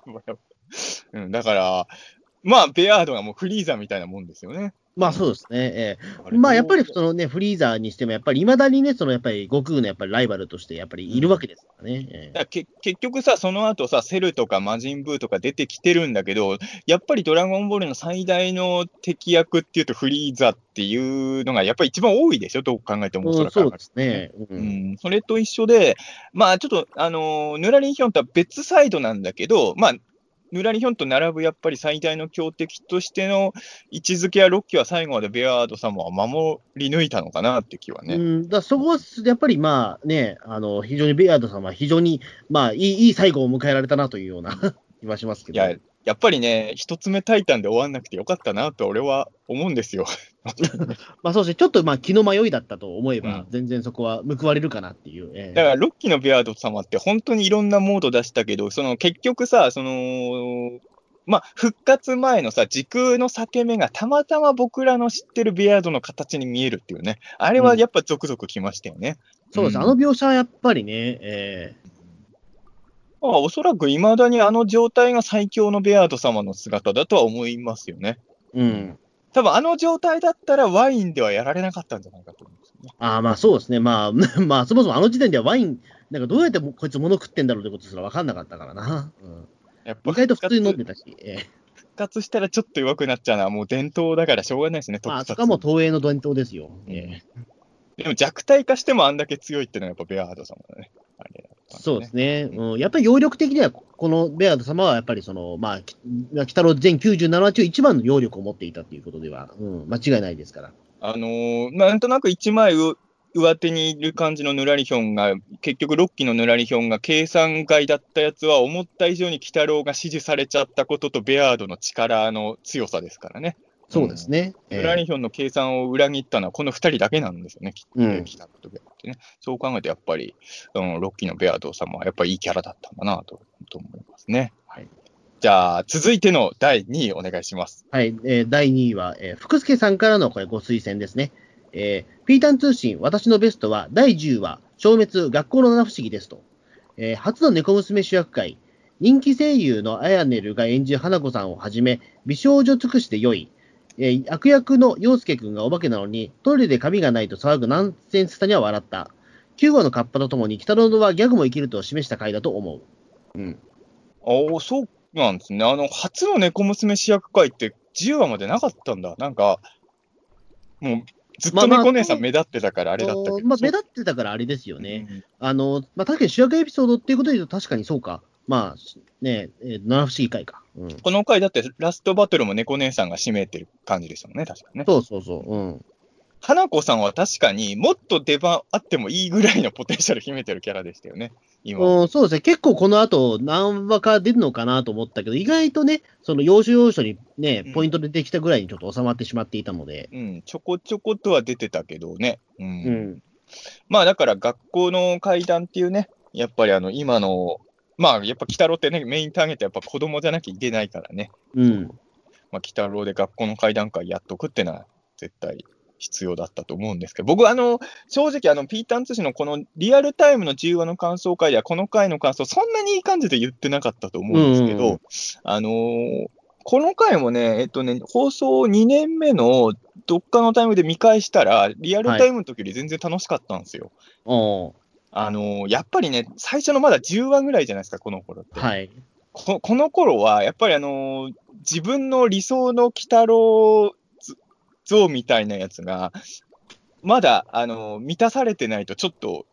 うん、だから、まあ、ベアードがもうフリーザみたいなもんですよね。まあそうですね。ええまあやっぱりそのね、フリーザーにしても、やっぱりいまだにね、そのやっぱり悟空のやっぱりライバルとしてやっぱりいるわけですからね。えだからけ結局さ、その後さ、セルとか魔人ブーとか出てきてるんだけど、やっぱりドラゴンボールの最大の敵役っていうと、フリーザっていうのがやっぱり一番多いでしょ、どう考えても。うんそうですね。ううんん、それと一緒で、まあちょっと、あのーヌラリンヒョンとは別サイドなんだけど、まあ、ヌラリンヒョンと並ぶやっぱり最大の強敵としての位置づけは、6期は最後までベアード様は守り抜いたのかなって気はね。うん、だそこはやっぱりまあね、あの非常にベアードさんは非常に、まあ、いいいい最後を迎えられたなというような 気はしますけど。いや、やっぱりね、一つ目タイタンで終わんなくてよかったなと俺は思うんですよ。まあそうですね、ちょっとまあ気の迷いだったと思えば、うん全然そこは報われるかなっていう。ええだから、ロッキーのベアード様って本当にいろんなモード出したけど、その結局さ、その、まあ、復活前のさ、時空の裂け目がたまたま僕らの知ってるベアードの形に見えるっていうね。あれはやっぱゾクゾクきましたよね。そうです、うんあの描写はやっぱりね、えまあ、おそらく未だにあの状態が最強のベアード様の姿だとは思いますよね。えうん。多分あの状態だったらワインではやられなかったんじゃないかと思うんですよね。ああまあそうですね、まあ、まあそもそもあの時点ではワイン、なんかどうやってこいつ物食ってんだろうってことすら分かんなかったからな。うん、やっぱ意外と普通に飲んでたし、ええ復活したらちょっと弱くなっちゃうのはもう伝統だからしょうがないですね、まあ、特撮そこはもう東映の伝統ですよ。ええでも弱体化してもあんだけ強いっていうのはやっぱベアード様だね。あれだったんそうですね、うん、やっぱり揚力的には、このベアード様はやっぱりその、まあ、き鬼太郎全97話中一番の揚力を持っていたということでは、うん、間違いないですから。あのーなんとなく一枚う上手にいる感じのヌラリヒョンが、結局6期のヌラリヒョンが計算外だったやつは、思った以上に鬼太郎が支持されちゃったことと、ベアードの力の強さですからね。そうですね。えヌえラリヒョンの計算を裏切ったのは、この2人だけなんですよね、きうん。鬼太郎とベアードってね。そう考えて、やっぱり、うん、6期のベアード様はやっぱりいいキャラだったんだなとと思いますね。はいじゃあ、続いての第2位お願いします。はい、えー第2位は、えー福助さんからのこれご推薦ですね。えーピータン通信、私のベストは第10話、消滅、学校の七不思議ですと。えー初の猫娘主役会、人気声優のアヤネルが演じる花子さんをはじめ、美少女尽くしで良い、えー悪役の陽介くんがお化けなのに、トイレで髪がないと騒ぐナンセンスさには笑った。9話のカッパとともに、北野はギャグも生きると示した回だと思う。うん。おお、そうなんですね。あの、初の猫娘主役会って10話までなかったんだ。なんか、もう、ずっとまあまあ猫姉さん目立ってたからあれだったけど。まあ、目そう立ってたからあれですよね。うんあの、まあ、確かに主役エピソードっていうことで言うと確かにそうか。まあ、ねえ、ー七不思議会か。うん。この回だってラストバトルも猫姉さんが締めてる感じでしたもんね、確かね。そうそうそう。うん。花子さんは確かにもっと出番あってもいいぐらいのポテンシャル秘めてるキャラでしたよね、今。うん、そうですね。結構この後何話か出るのかなと思ったけど、意外とね、その要所要所にねうん、ポイントでできたぐらいにちょっと収まってしまっていたので。うん、ちょこちょことは出てたけどね。うん。うん。まあだから学校の階段っていうね、やっぱりあの今の、まあやっぱ鬼太郎ってね、メインターゲットやっぱ子供じゃなきゃいけないからね。うん。まあ、鬼太郎で学校の階段階やっとくってのは絶対必要だったと思うんですけど、僕はあの、正直あの、ピーターン通信のこのリアルタイムの10話の感想会では、この回の感想、そんなにいい感じで言ってなかったと思うんですけど、うんうんうんあのーこの回もね、えっとね、放送2年目のどっかのタイムで見返したら、リアルタイムの時より全然楽しかったんですよ。おーあのーやっぱりね、最初のまだ10話ぐらいじゃないですか、この頃って。はい。ここの頃は、やっぱりあのー自分の理想の鬼太郎図像みたいなやつが、まだ、あのー満たされてないと、ちょっと、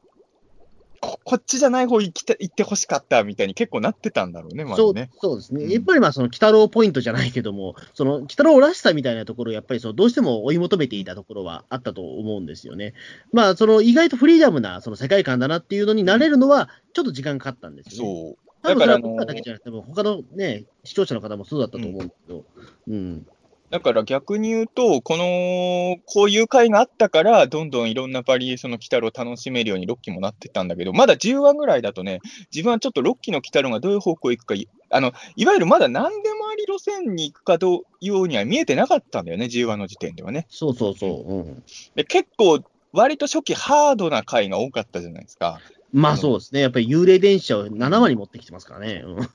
ここっちじゃない方行きた行ってほしかったみたいに結構なってたんだろうね、まそうずね。そうですね、うんやっぱりまあその鬼太郎ポイントじゃないけども、その鬼太郎らしさみたいなところをやっぱりそのどうしても追い求めていたところはあったと思うんですよね。まあ、その意外とフリーダムなその世界観だなっていうのになれるのは、ちょっと時間かかったんですよね。そう。多分そ僕らだけじゃなくて、他のね、視聴者の方もそうだったと思うんですけど、うん。だから逆に言うと、この、こういう回があったから、どんどんいろんなバリエーションの鬼太郎を楽しめるようにロッキーもなってったんだけど、まだ10話ぐらいだとね、自分はちょっとロッキーの鬼太郎がどういう方向行くかい、あの、いわゆるまだ何でもあり路線に行くかどうようには見えてなかったんだよね、10話の時点ではね。そうそうそう。うん、で、結構、割と初期ハードな回が多かったじゃないですか。まあそうですね。やっぱり幽霊電車を7話に持ってきてますからね。うん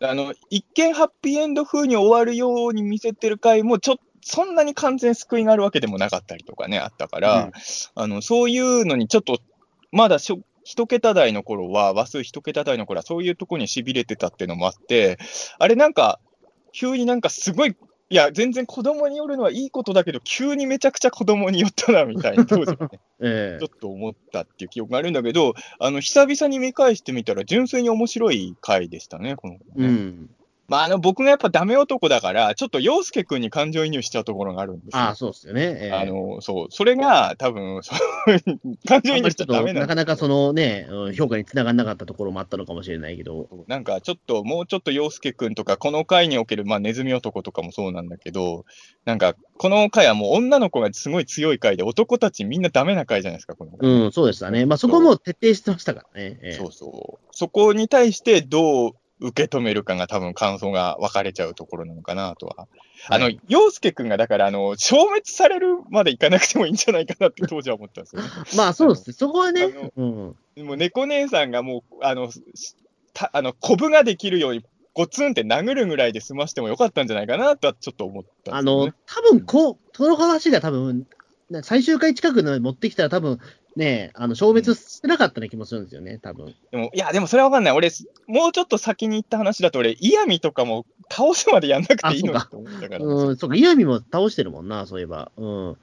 あの、一見ハッピーエンド風に終わるように見せてる回も、ちょっと、そんなに完全救いがあるわけでもなかったりとかね、あったから、うん。あの、そういうのにちょっと、まだしょ一桁台の頃は、話数一桁台の頃は、そういうとこに痺れてたっていうのもあって、あれなんか、急になんかすごい、いや、全然子供によるのはいいことだけど、急にめちゃくちゃ子供によったな、みたいな、当時はね、えちょっと思ったっていう記憶があるんだけど、あの、久々に見返してみたら、純粋に面白い回でしたね、この、ね。えうん。まあ、あの、僕がやっぱダメ男だから、ちょっと洋介くんに感情移入しちゃうところがあるんですよ。ああ、そうですよね。ええあの、そう、それが多分、感情移入しちゃダメなんなかなかそのね、うん評価につながらなかったところもあったのかもしれないけど、なんかちょっと、もうちょっと洋介くんとか、この回における、まあ、ネズミ男とかもそうなんだけど、なんか、この回はもう女の子がすごい強い回で、男たちみんなダメな回じゃないですか、この回。うん、そうでしたね。まあそこも徹底してましたからね。ええそうそう。そこに対してどう受け止めるかが多分感想が分かれちゃうところなのかなとは。あの、洋介くんがだから、あの、消滅されるまでいかなくてもいいんじゃないかなって当時は思ったんですよね。まあそうですね。そこはねうん。もう猫姉さんがもう、あの、したあの、コブができるように、ゴツンって殴るぐらいで済ましてもよかったんじゃないかなとはちょっと思ったんあ。の、多分こう、その話が多分、ね最終回近くに持ってきたら多分、ね、あの、消滅してなかったような気もするんですよね、多分。でも、いや、でもそれはわかんない。俺、もうちょっと先に行った話だと、俺、イヤミとかも倒すまでやんなくていいのにあと思ったから。うん、そうか、イヤミも倒してるもんな、そういえば。うん。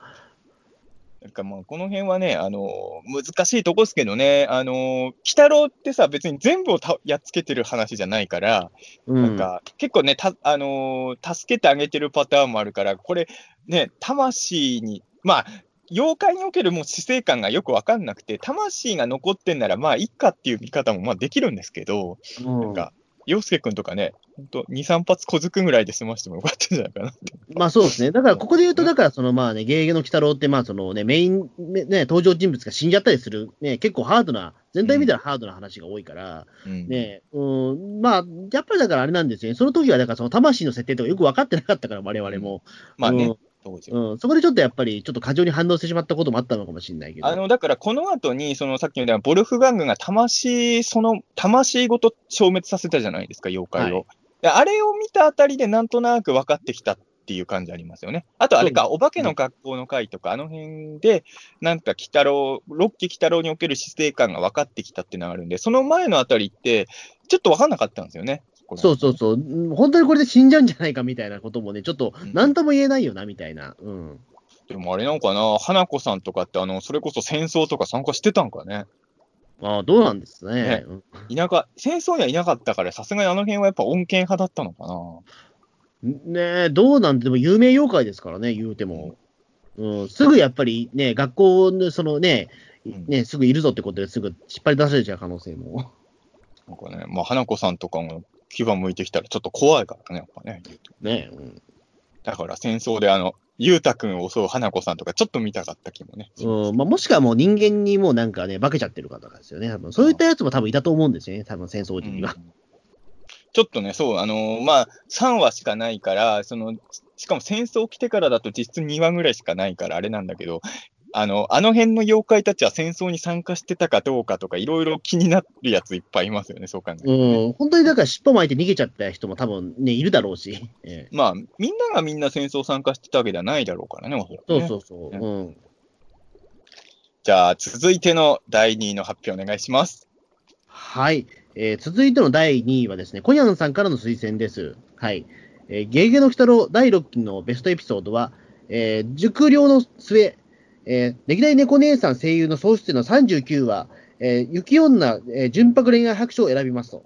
なんかまあ、この辺はね、あの難しいとこですけどね、あの鬼太郎ってさ、別に全部をたやっつけてる話じゃないから、うん、なんか、結構ね、た、あのー助けてあげてるパターンもあるから、これ、ね、魂に、まあ、妖怪におけるもう死生観がよくわかんなくて、魂が残ってんなら、まあ、いっかっていう見方もまあできるんですけど、うんなんか、洋介くんとかね、ほんと、2、3発小づくぐらいで済ましてもよかったんじゃないかなって。まあそうですね。だから、ここで言うと、だから、そのまあね、ゲーゲの鬼太郎って、まあそのね、メイン、ね、登場人物が死んじゃったりする、ね、結構ハードな、全体見たらハードな話が多いから、うんね、うん、まあ、やっぱりだからあれなんですよね。その時は、だからその魂の設定とかよく分かってなかったから、我々も。まあね、うん当時はうん、そこでちょっとやっぱり、ちょっと過剰に反応してしまったこともあったのかもしれないけど。あの、だからこの後に、そのさっき言ったボルフガングが魂、その、魂ごと消滅させたじゃないですか、妖怪を。はいであれを見たあたりでなんとなく分かってきたっていう感じありますよね。あとあれか、お化けの学校の回とか、あの辺で、なんか、鬼太郎、六期鬼太郎における死生観が分かってきたっていうのがあるんで、その前のあたりって、ちょっと分かんなかったんですよね。これそうそうそう。うん本当にこれで死んじゃうんじゃないかみたいなこともね、ちょっとうん、なんとも言えないよな、みたいな。うん。でもあれなのかな、花子さんとかって、あの、それこそ戦争とか参加してたんかね。まあ、どうなんですね。ねうん田舎、戦争にはいなかったから、さすがにあの辺はやっぱ恩恵派だったのかな。ねえ、どうなんでも有名妖怪ですからね、言うても。うん、すぐやっぱりね、学校のそのね、うんね、すぐいるぞってことですぐ引っ張り出されちゃう可能性も。なんかね、まあ、花子さんとかも牙向いてきたらちょっと怖いからね、やっぱね。ねうんだから戦争であの、ゆうたくんを襲う花子さんとかちょっと見たかった気もね。うんまあ、もしくはもう人間にもうなんかね、化けちゃってる方ですよね。多分そういったやつも多分いたと思うんですよね、多分戦争時には。うんちょっとね、そう、あのーまあ、3話しかないから、その、しかも戦争来てからだと実質2話ぐらいしかないからあれなんだけど、あの、あの辺の妖怪たちは戦争に参加してたかどうかとか、いろいろ気になるやついっぱいいますよね、そう考えるとねうん、本当にだから尻尾巻いて逃げちゃった人も多分ね、いるだろうし。え えまあ、みんながみんな戦争参加してたわけではないだろうからね、おそうねそうそう。ねうんじゃあ、続いての第2位の発表お願いします。はい、えー続いての第2位はですね、コニャンさんからの推薦です。はい。えーゲゲゲの鬼太郎第6期のベストエピソードは、えー熟慮の末、えー歴代猫姉さん声優の総出演の39話、えー、雪女、えー、純白恋愛白書を選びますと。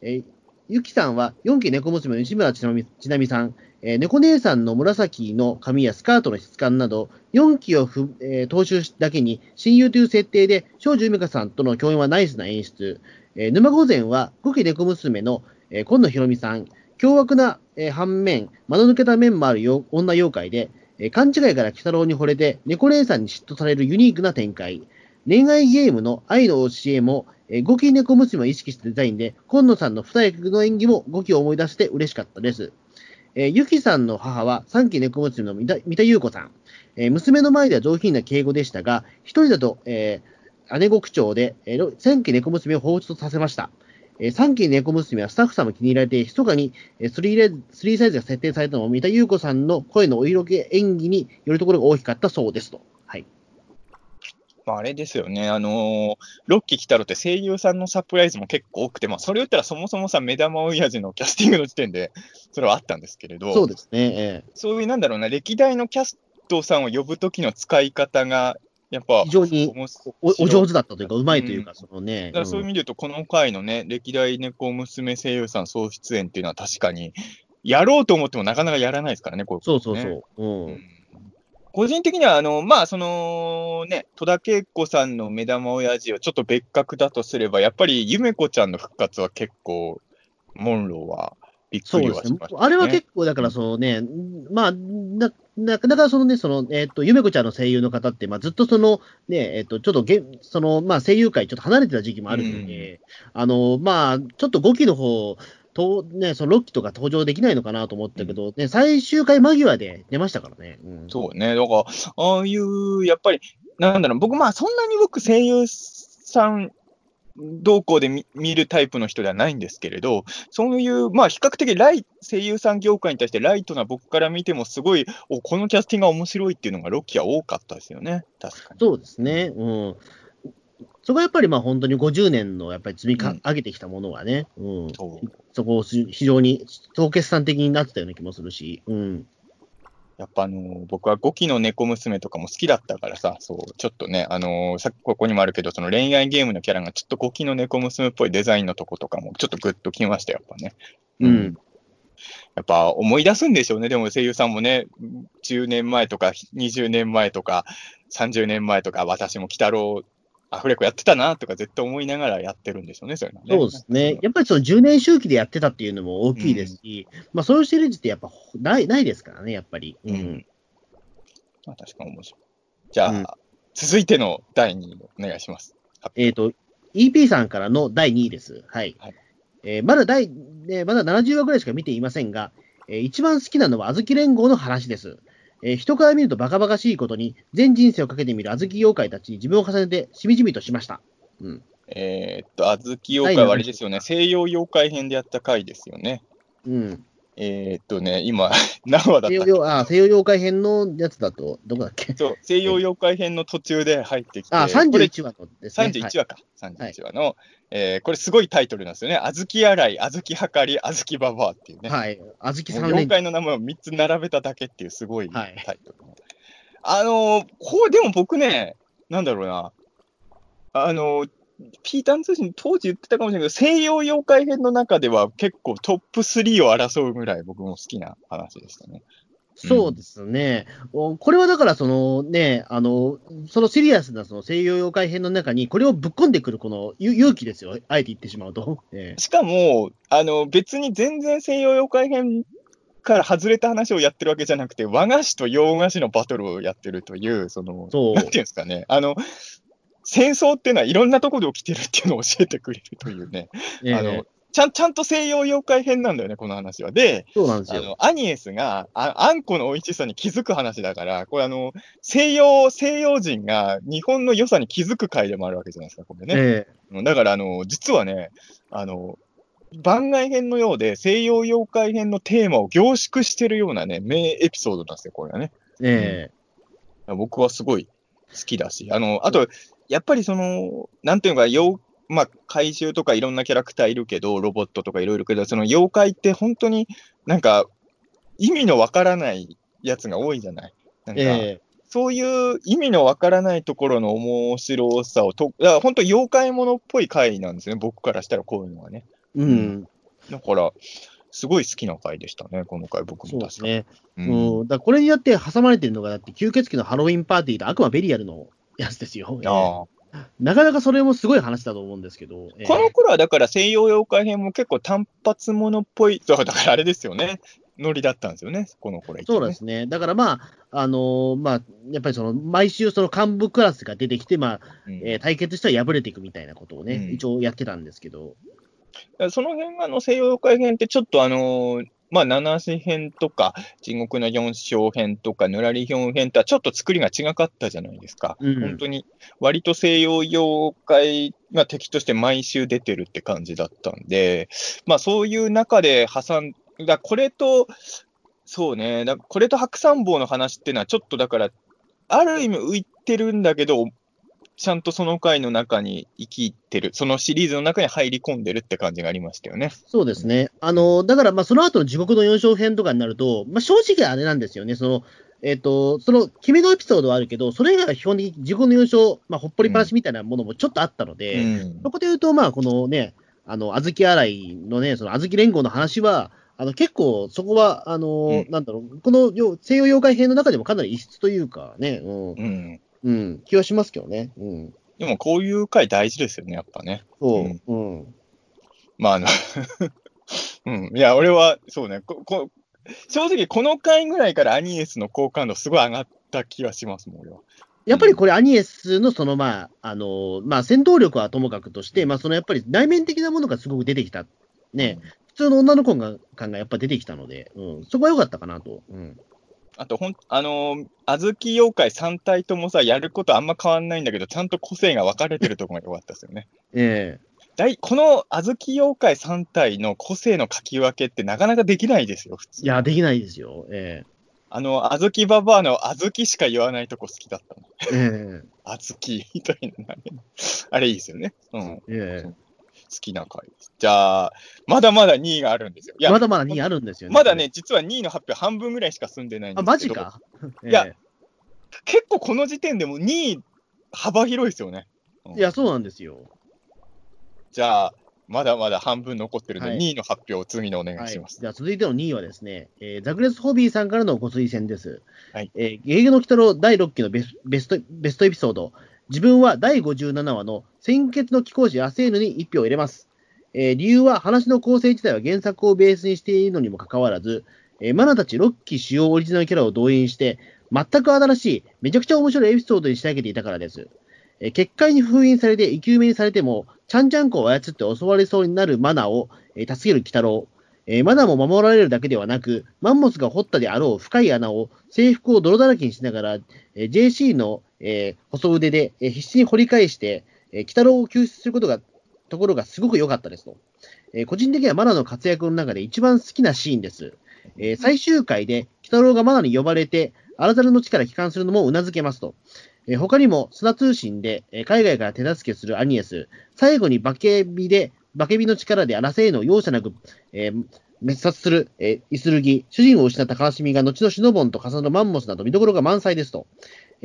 えー、ゆきさんは4期猫娘の西村ちなみさん、えー、猫姉さんの紫の髪やスカートの質感など、4期をふ、えー、踏襲だけに親友という設定で、少女ゆめかさんとの共演はナイスな演出。えー、沼御前は5期猫娘の、えー、今野ひろみさん、凶悪な、えー、反面、間の抜けた面もあるよ女妖怪で、えー、勘違いから鬼太郎に惚れて、猫姉さんに嫉妬されるユニークな展開。恋愛ゲームの愛の教えも、えー、ゴキ猫娘を意識したデザインで、今野さんの二役の演技も5期を思い出して嬉しかったです。えー、ゆきさんの母は3期猫娘の三田三田優子さん。えー、娘の前では上品な敬語でしたが、一人だと、えー、姉子口調で、えー、3期猫娘を放出させました。えー、3期猫娘はスタッフさんも気に入られて、密かに、えー、3, 3サイズが設定されたのも三田優子さんの声のお色気演技によるところが大きかったそうですと。はい。まあ、あれですよね、あのー、ロッキー来たろって声優さんのサプライズも結構多くて、まあ、それ言ったらそもそもさ、目玉親父のキャスティングの時点で、それはあったんですけれど、そうですね、ええ、そういうなんだろうな、歴代のキャストさんを呼ぶ時の使い方が、やっぱ非常におお上手だったというか、うまいというか、うん、そのね。だそういう意味で言うと、この回のね、歴代猫娘声優さん総出演っていうのは確かに、やろうと思ってもなかなかやらないですからね、こう、ね、そうそうそう。うん、うん。個人的には、あの、まあ、そのね、戸田恵子さんの目玉親父をちょっと別格だとすれば、やっぱりゆめこちゃんの復活は結構、モンローはびっくりはしました、ね、あれは結構、だからそのね、まあ、な、なかなかそのね、その、えっ、ー、と、ゆめこちゃんの声優の方って、まあ、ずっとその、ね、えっ、ー、と、ちょっとげ、その、まあ、声優界ちょっと離れてた時期もあるので、うん、あの、まあ、ちょっと5期の方、とね、その6期とか登場できないのかなと思ったけど、ね、最終回間際で出ましたからね。うん、そうね。だから、ああいう、やっぱり、なんだろう、僕、まあ、そんなに僕、声優さん同行で見るタイプの人ではないんですけれど、そういう、まあ、比較的ライ声優さん業界に対してライトな僕から見ても、すごいお、このキャスティングが面白いっていうのが、ロッキーは多かったですよね、確かに。そうですね。うん。そこはやっぱりまあ本当に50年のやっぱり積みか、上げてきたものはね、うん、そこを非常に総決算的になってたような気もするし、うん、やっぱあのー、僕は5期の猫娘とかも好きだったからさ、そう、ちょっとね、あのー、さっきここにもあるけど、その恋愛ゲームのキャラがちょっと5期の猫娘っぽいデザインのとことかもちょっとグッときましたよ、やっぱね。うん。やっぱ思い出すんでしょうね、でも声優さんもね、10年前とか20年前とか30年前とか、私も鬼太郎アフレコやってたなとか絶対思いながらやってるんでしょうね、それね。そうですね。やっぱりその10年周期でやってたっていうのも大きいですし、うん、まあそういうシリーズってやっぱないないですからね、やっぱり。うん。まあ確かに面白い。じゃあ、うん、続いての第2位お願いします。えっ、ー、と、EP さんからの第2位です。はい。はい、えー、まだ第、えまだ70話ぐらいしか見ていませんが、えー、一番好きなのは、あずき連合の話です。えー、人から見るとバカバカしいことに、全人生をかけてみる小豆妖怪たちに自分を重ねて、しみじみとしました。うん、えー、っと、小豆妖怪はあれですよね、西洋妖怪編でやった回ですよね。うん。えー、っとね、今、何話だった西洋あ西洋妖怪編のやつだと、どこだっけ？そう、西洋妖怪編の途中で入ってきて、あ、31話のですね。31話か、はい、31話の、はい、えー、これすごいタイトルなんですよね。小豆洗い、小豆はかり、小豆ばばっていうね。はい。小豆さん妖怪の名前を3つ並べただけっていうすごいタイトル。はい、あのー、これでも僕ね、なんだろうな、あのー、ピーターン通信当時言ってたかもしれないけど、西洋妖怪編の中では結構トップ3を争うぐらい僕も好きな話でしたね。そうですね。うん、これはだからそのね、あの、そのシリアスなその西洋妖怪編の中にこれをぶっ込んでくるこの勇気ですよ。あえて言ってしまうと。しかも、あの、別に全然西洋妖怪編から外れた話をやってるわけじゃなくて、和菓子と洋菓子のバトルをやってるという、その、そなんていうんですかね。あの、戦争っていうのはいろんなところで起きてるっていうのを教えてくれるというね、あのちゃんちゃんと西洋妖怪編なんだよね、この話は。で、そうなんですよ。あのアニエスがああんこの美味しさに気づく話だから、これあの、西洋、西洋人が日本の良さに気づく回でもあるわけじゃないですか、これね。えー、だから、あの、実はね、あの、番外編のようで西洋妖怪編のテーマを凝縮してるようなね、名エピソードなんですよ、これはね。ええー、僕はすごい好きだし、あの、あと、やっぱりその、なんていうのか、妖まあ、怪獣とかいろんなキャラクターいるけど、ロボットとかいろいろけど、その妖怪って本当になんか意味のわからないやつが多いじゃない。なんか、えー、そういう意味のわからないところの面白さをと、だから本当妖怪ものっぽい回なんですね、僕からしたらこういうのはね。うん。だから、すごい好きな回でしたね、この回、僕そうも確かに。ですね。ううんん。だこれによって挟まれてるのが、だって吸血鬼のハロウィンパーティーと悪魔ベリアルのやつですよ。あなかなかそれもすごい話だと思うんですけど。この頃はだから西洋妖怪編も結構単発ものっぽい、そうだからあれですよね、ノリだったんですよね、この頃ねそうですね。だからまあ、あのーまあ、やっぱりその、毎週その幹部クラスが出てきて、まあ、うんえー対決しては敗れていくみたいなことをね、うん一応やってたんですけど。その辺があの西洋妖怪編ってちょっとあのーまあ、七子編とか、地獄の四章編とか、ぬらりひょん編とはちょっと作りが違かったじゃないですか。うん本当に、割と西洋妖怪が敵として毎週出てるって感じだったんで、まあそういう中で挟んだ、これと、そうね、だこれと白山坊の話っていうのはちょっとだから、ある意味浮いてるんだけど、ちゃんとその回の中に生きてる、そのシリーズの中に入り込んでるって感じがありましたよね。そうですね。あのーだからまあ、その後の地獄の四章編とかになると、まあ、正直あれなんですよね。その、えっ、と、その、君のエピソードはあるけど、それ以外は基本的に地獄の四章、まあ、ほっぽり話みたいなものもちょっとあったので、うんそこで言うと、まあ、このね、あの、小豆洗いのね、その小豆連合の話は、あの、結構、そこは、あの、うんなんだろう、このよ西洋妖怪編の中でもかなり異質というかね、うん、うん。うん、気はしますけどね。うん。でもこういう回大事ですよね、やっぱね。そう、うん。まあ、あの、うん。いや、俺は、そうね、ここ正直この回ぐらいからアニエスの好感度すごい上がった気がしますもん、俺は。やっぱりこれ、アニエスのその、まあ、あの、まあ、戦闘力はともかくとして、まあ、そのやっぱり内面的なものがすごく出てきた。ね、普通の女の子が感がやっぱ出てきたので、うん、そこは良かったかなと。うん。あと、ほん、あのー、小豆妖怪3体ともさ、やることあんま変わんないんだけど、ちゃんと個性が分かれてるところが良かったですよね。え大この小豆妖怪3体の個性の書き分けってなかなかできないですよ、普通。えいや、できないですよ。えあの、小豆ババアの小豆しか言わないとこ好きだったの。ええ 小豆みたいな、あれいいですよね。うん。好ええきな回です。じゃあ、まだまだ2位があるんですよ。いや、えまだまだ2位あるんですよね。まだね、実は2位の発表半分ぐらいしか済んでないんであ、すけど。マジか？いやえ結構この時点でも2位幅広いですよね。えいや、そうなんですよ。じゃあ、まだまだ半分残ってるので、はい2位の発表を次のお願はいいします。じゃあ続いての2位はですね、えーザグレス・ホビーさんからのご推薦です。はいえー、ゲゲゲの鬼太郎第6期のベスベストベストエピソード、自分は第57話の先決の貴公子アセーヌに1票入れます。えー理由は話の構成自体は原作をベースにしているのにもかかわらず、えーマナたち6期主要オリジナルキャラを動員して、全く新しい、めちゃくちゃ面白いエピソードに仕上げていたからです。えー結界に封印されて生き埋めにされても、ちゃんちゃんこを操って襲われそうになるマナを、えー助ける鬼太郎。えーマナも守られるだけではなく、マンモスが掘ったであろう深い穴を制服を泥だらけにしながら、えー JC の、えー細腕で、えー必死に掘り返して、えー鬼太郎を救出することが、ところがすごく良かったですと。えー個人的にはマナの活躍の中で一番好きなシーンです。えー最終回で、鬼太郎がマナに呼ばれて、アラザルの地から帰還するのも頷けますと。えー他にも、砂通信で、え海外から手助けするアニエス、最後に化け火で、化け火の力でアラセーヌを容赦なく、え滅殺する、えーイスルギ、主人を失った悲しみが後のシノボンと重なるマンモスなど見どころが満載ですと。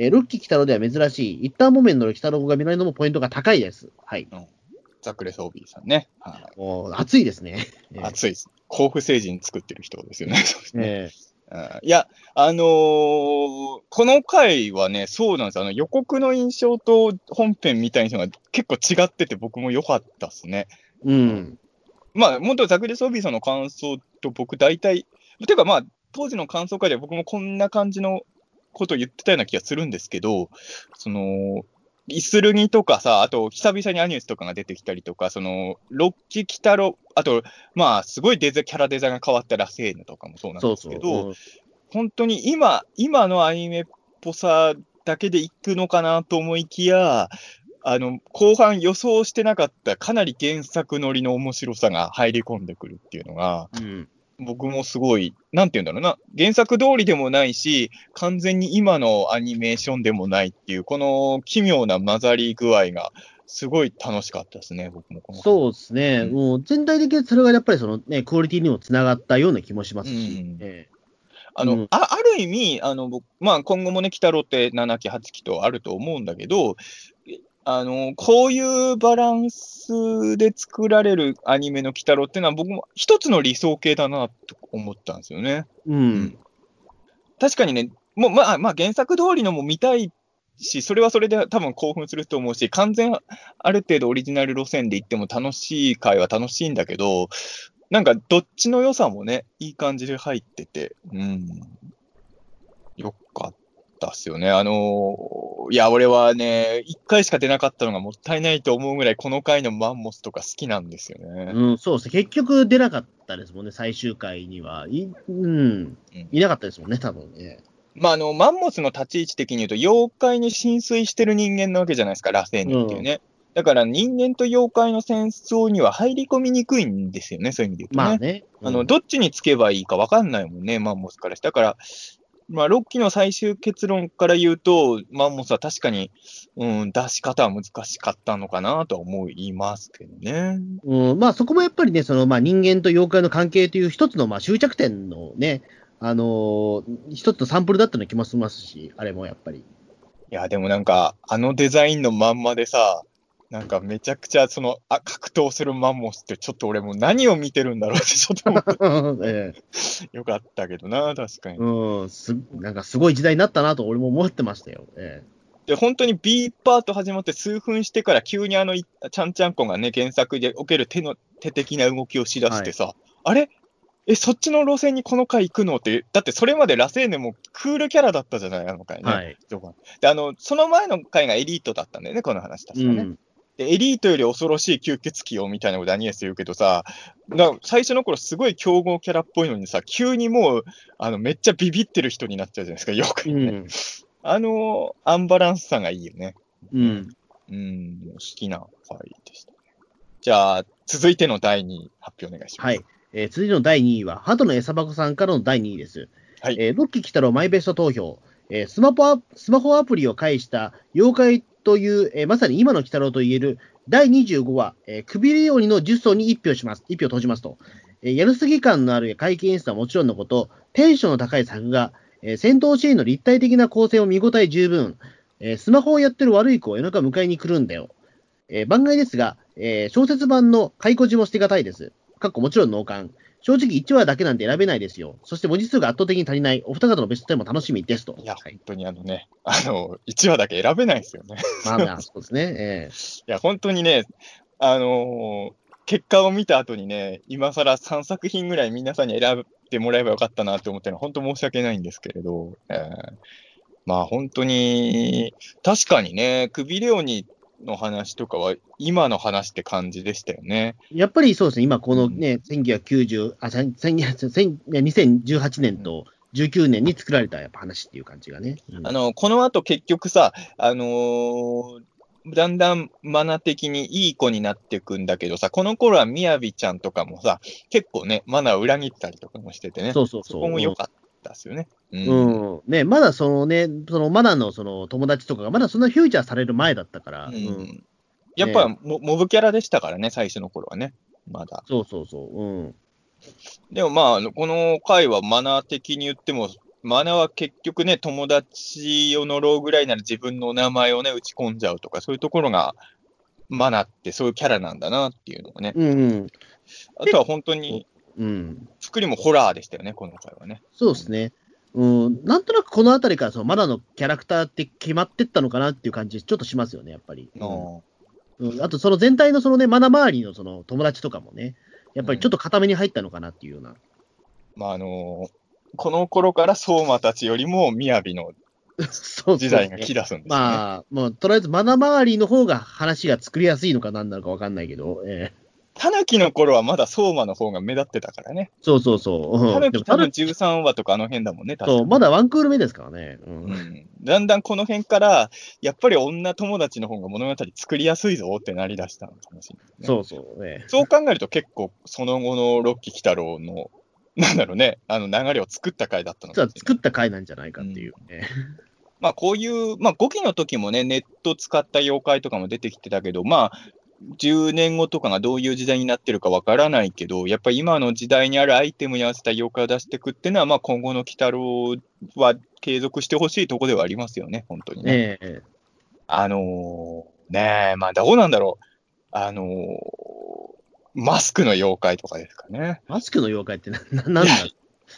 えー、ロッキー・キタロでは珍しい、一旦木綿のキタロが見られるのもポイントが高いです。はい。ザクレス・ビーさんね。はいもう、熱いですね。えー熱いです。甲府星人作ってる人ですよね。そうですねえうんいや、あのーこの回はね、そうなんですあの予告の印象と本編みたいなのが結構違ってて、僕も良かったですね。ーうん。まあ、元ザクレス・オービーさんの感想と僕大体、ていうかまあ、当時の感想会では僕もこんな感じのことを言ってたような気がするんですけど、その、イスルギとかさ、あと久々にアニュースとかが出てきたりとか、その、ロッキ・キタロ、あと、まあ、すごいデザキャラデザが変わったラセーヌとかもそうなんそうですけど、そう。うん本当に今、今のアニメっぽさだけでいくのかなと思いきや、あの、後半予想してなかったかなり原作乗りの面白さが入り込んでくるっていうのが、うん。僕もすごい、なんて言うんだろうな、原作通りでもないし、完全に今のアニメーションでもないっていう、この奇妙な混ざり具合が、すごい楽しかったですね、僕もこの。そうですね、うん。もう全体的にそれがやっぱりその、ね、クオリティにもつながったような気もしますし、うん。えあの、うん。あある意味、あの僕まあ、今後もね、鬼太郎って7期、8期とあると思うんだけど、あのこういうバランスで作られるアニメの鬼太郎っていうのは、僕も一つの理想形だなと思ったんですよね。うん。確かにね、もうまあ、まあ、原作通りのも見たいし、それはそれで多分興奮すると思うし、完全ある程度オリジナル路線で行っても楽しい回は楽しいんだけど、なんかどっちの良さもね、いい感じで入ってて、うん、よかったっすよね。あのーいや、俺はね、一回しか出なかったのがもったいないと思うぐらい、この回のマンモスとか好きなんですよね。うん、そうですね。結局出なかったですもんね、最終回には。い,、うん、いなかったですもんね、多分ね。まあ、あの、マンモスの立ち位置的に言うと、妖怪に浸水してる人間なわけじゃないですか、螺旋人っていうね。だから人間と妖怪の戦争には入り込みにくいんですよね、そういう意味で言うとね。まあね。あの、うんどっちにつけばいいか分かんないもんね、マンモスからして。だから、まあ、6期の最終結論から言うと、マンモスは確かに、うん、出し方は難しかったのかなとは思いますけどね。うん、まあそこもやっぱりね、そのまあ人間と妖怪の関係という一つのまあ終着点のね、あのー一つのサンプルだったような気もしますし、あれもやっぱり。いや、でもなんか、あのデザインのまんまでさ、なんかめちゃくちゃその、あ、格闘するマンモスってちょっと俺もう何を見てるんだろうってちょっと思ってえ よかったけどな、確かにえ。うん、す、なんかすごい時代になったなと俺も思ってましたよ。えで、本当に B パート始まって数分してから急にあのい、ちゃんちゃんこがね、原作でおける手の、手的な動きをしだしてさ、あれ？え、そっちの路線にこの回行くのって、だってそれまでラセーネもクールキャラだったじゃない、あの回ね。えはい。で、あの、その前の回がエリートだったんだよね、この話確かね。うん。で、エリートより恐ろしい吸血鬼をみたいなことアニエス言うけどさ、な最初の頃すごい強豪キャラっぽいのにさ、急にもう、あの、めっちゃビビってる人になっちゃうじゃないですか、よくうね。ん。あの、アンバランスさがいいよね。うん。うん、好きな回でしたね。じゃあ、続いての第2位発表お願いします。はい。えー続いての第2位は、鳩の餌箱さんからの第2位です。はいえーロッキー来たらマイベスト投票。えースマホアスマホアプリを介した妖怪という、えーまさに今の鬼太郎と言える第25話、えー、クビレオニの10層に1票します。1票投じますと。えーやるすぎ感のある会見演出はもちろんのこと、テンションの高い作画、えー戦闘シーンの立体的な構成を見応え十分、えースマホをやってる悪い子を夜中迎えに来るんだよ。えー番外ですが、えー小説版の解雇字も捨てがたいです。かっこもちろん納棺。正直1話だけなんて選べないですよ。そして文字数が圧倒的に足りないお二方のベスト10も楽しみですと。いや、はい本当にあのね、あの、1話だけ選べないですよね。まあまあ、そうですね。え いや、本当にね、あのー結果を見た後にね、今更3作品ぐらい皆さんに選んでもらえばよかったなって思ってるのは、本当申し訳ないんですけれど、えーまあ本当に、確かにね、クビレオニの話とかは今の話って感じでしたよね。えやっぱりそうですね、今このね、1990あ、千千千2018年と19年に作られたやっぱ話っていう感じがね。うんあの、この後結局さ、あのーだんだんマナ的にいい子になっていくんだけどさ、この頃はみやびちゃんとかもさ、結構ね、マナを裏切ったりとかもしててね、そうそうそう。そこも良かったですよね。うんうん。ね、まだそのね、そのマナのその友達とかがまだそんなフューチャーされる前だったから、ううんん。やっぱモモブキャラでしたからね、最初の頃はね、まだ。そうそうそう。うん。でもまあ、この回はマナー的に言っても、マナーは結局ね、友達を呪うぐらいなら自分の名前をね、打ち込んじゃうとか、そういうところが、マナーってそういうキャラなんだなっていうのがね。うん、うん。あとは本当に、うん。作りもホラーでしたよね、この回はね。そうですね。うん、なんとなくこのあたりからそのマナのキャラクターって決まってったのかなっていう感じ、ちょっとしますよね、やっぱり。あうん、あと、その全体のそのね、マナ周りのその友達とかもね、やっぱりちょっと固めに入ったのかなっていうような。まあ、あのーこの頃から相馬たちよりも雅の そう時代が来だすんですよね。まあ、もうとりあえずマナ周りの方が話が作りやすいのかなんなのかわかんないけど、ええタヌキの頃はまだ相馬の方が目立ってたからね。そうそうそう。うんタヌキ多分13話とかあの辺だもんね、そう、まだワンクール目ですからね。うんうん、だんだんこの辺から、やっぱり女友達の方が物語作りやすいぞってなりだしたのかもしれない、ね。そうそう、ええそう考えると結構その後のロッキー・キタロウの、なんだろうね、あの流れを作った回だったのかもしれない作った回なんじゃないかっていう。ええまあこういう、まあ5期の時もね、ネット使った妖怪とかも出てきてたけど、まあ、10年後とかがどういう時代になってるかわからないけど、やっぱり今の時代にあるアイテムに合わせた妖怪を出していくっていうのは、まあ、今後の鬼太郎は継続してほしいところではありますよね、本当にね。ええあのーねえ、まあ、どうなんだろう。あのーマスクの妖怪とかですかね。マスクの妖怪ってな、ななんだい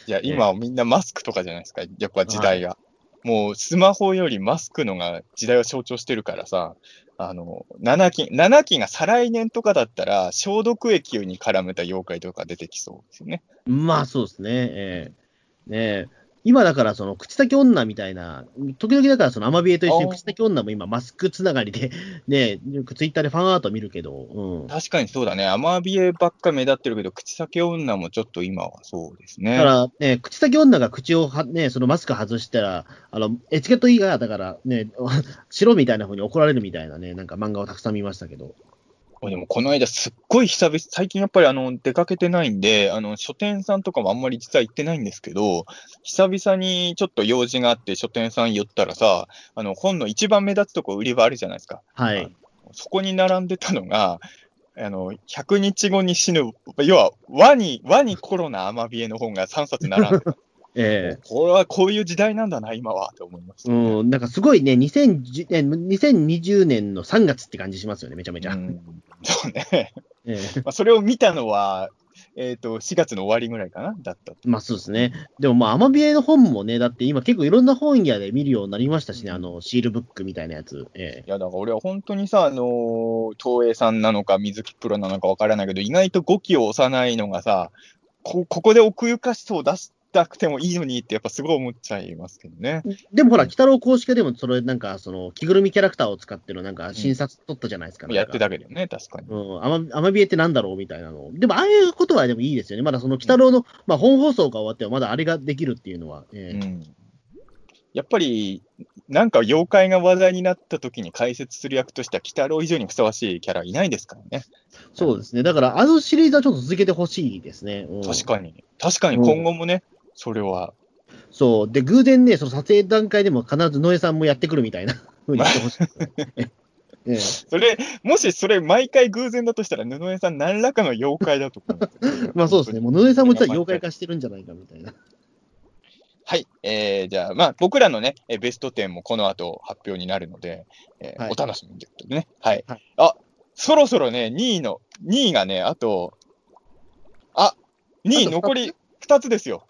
や、今はみんなマスクとかじゃないですか、やっぱ時代が。もうスマホよりマスクのが時代を象徴してるからさ、あの、7期、7期が再来年とかだったら、消毒液に絡めた妖怪とか出てきそうですよね。まあそうですね。ええね今だからその口先女みたいな、時々だからそのアマビエと一緒に口先女も今マスクつながりで、ねよくツイッターでファンアート見るけど、うん。確かにそうだね。アマビエばっか目立ってるけど、口先女もちょっと今はそうですね。だからね、口先女が口をは、ね、そのマスク外したら、あの、エチケット以外だからね、白みたいな風に怒られるみたいなね、なんか漫画をたくさん見ましたけど。でもこの間すっごい久々、最近やっぱりあの出かけてないんで、あの書店さんとかもあんまり実は行ってないんですけど、久々にちょっと用事があって書店さん寄ったらさ、あの本の一番目立つとこ売り場あるじゃないですか。はい。そこに並んでたのが、あの、100日後に死ぬ、要は、和に、和にコロナアマビエの本が3冊並んでた。ええこれはこういう時代なんだな、今は、って思いました、ね。うん、なんかすごいね、2010年2020年の3月って感じしますよね、めちゃめちゃ。うんそうね。ええ まあ、それを見たのは、えっ、と、4月の終わりぐらいかなだった。まあそうですね。でもまあ、アマビエの本もね、だって今結構いろんな本屋で見るようになりましたしね、あの、シールブックみたいなやつ。えいや、だから俺は本当にさ、あのー東映さんなのか、水木プロなのかわからないけど、意外と語気を押さないのがさ、こここで奥ゆかしさを出したくてもいいのにって、やっぱすごい思っちゃいますけどね。えでもほら、鬼太郎公式化でも、それなんか、その、着ぐるみキャラクターを使ってるなんか、診察取ったじゃないですか。なんかやってたけどね、確かに。うん、アマアマビエってなんだろうみたいなの。でも、ああいうことはでもいいですよね。まだその、鬼太郎の、まあ、本放送が終わっても、まだあれができるっていうのは。ええうん。やっぱり、なんか妖怪が話題になった時に解説する役としては、鬼太郎以上にふさわしいキャラいないですからね。そうですね。だから、あのシリーズはちょっと続けてほしいですね。うん確かに。確かに今後もね、それは。そう。で、偶然ね、その撮影段階でも必ず野江さんもやってくるみたいな 風にしてほしい。ええそれ、もしそれ毎回偶然だとしたら、布江さん何らかの妖怪だと思う まあそうですね。もう野江さんも実は妖怪化してるんじゃないかみたいな。はい。えー、じゃあ、まあ、僕らのね、えーベスト10もこの後発表になるので、えーはいお楽しみにということでね。はい。はいあ、そろそろね、2位の、2位がね、あと、あ、2位残り2つですよ。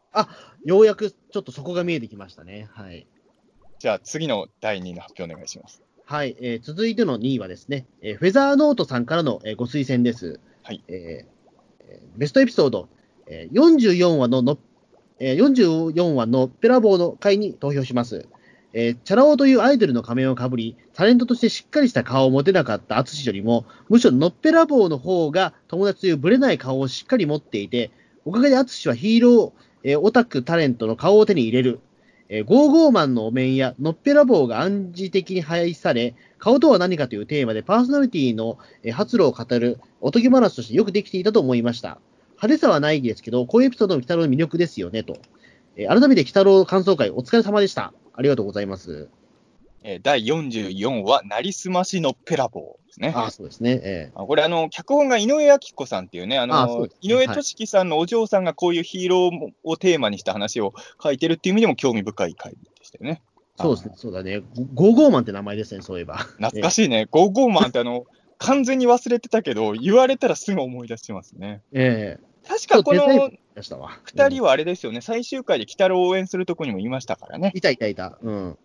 ようやくちょっとそこが見えてきましたね。はい。じゃあ、次の第2位の発表お願いします。はい、えー続いての2位はですね、えーフェザーノートさんからの、えーご推薦です。はいえーえーベストエピソード、えー44話のの、えー44話のペラボーの回に投票します。えーチャラ男というアイドルの仮面をかぶり、タレントとしてしっかりした顔を持てなかった淳よりも、むしろのっぺらぼうの方が友達というブレない顔をしっかり持っていて、おかげで淳はヒーロー、えーオタクタレントの顔を手に入れる。えーゴーゴーマンのお面やのっぺらぼうが暗示的に配され、顔とは何かというテーマでパーソナリティのえー発露を語るおとぎ話としてよくできていたと思いました。派手さはないですけど、こういうエピソードの鬼太郎の魅力ですよね、と。えー改めて鬼太郎感想会お疲れ様でした。ありがとうございます。え第44話、なりすましのっぺらぼうですね。あそうですね。えあこれあの、脚本が井上彰子さんっていうね、あのね井上俊樹さんのお嬢さんがこういうヒーローをテーマにした話を書いてるっていう意味でも興味深い回でしたよね。ーそうですね。そうだね。ゴゴーゴーマンって名前ですね、そういえば。懐かしいね。ゴーゴーマンってあの、完全に忘れてたけど、言われたらすぐ思い出しますね。ええ確かこのちょっとデザイン出したわ。二人はあれですよね、最終回で鬼太郎を応援するとこにもいましたからね。いたいたいた。うん。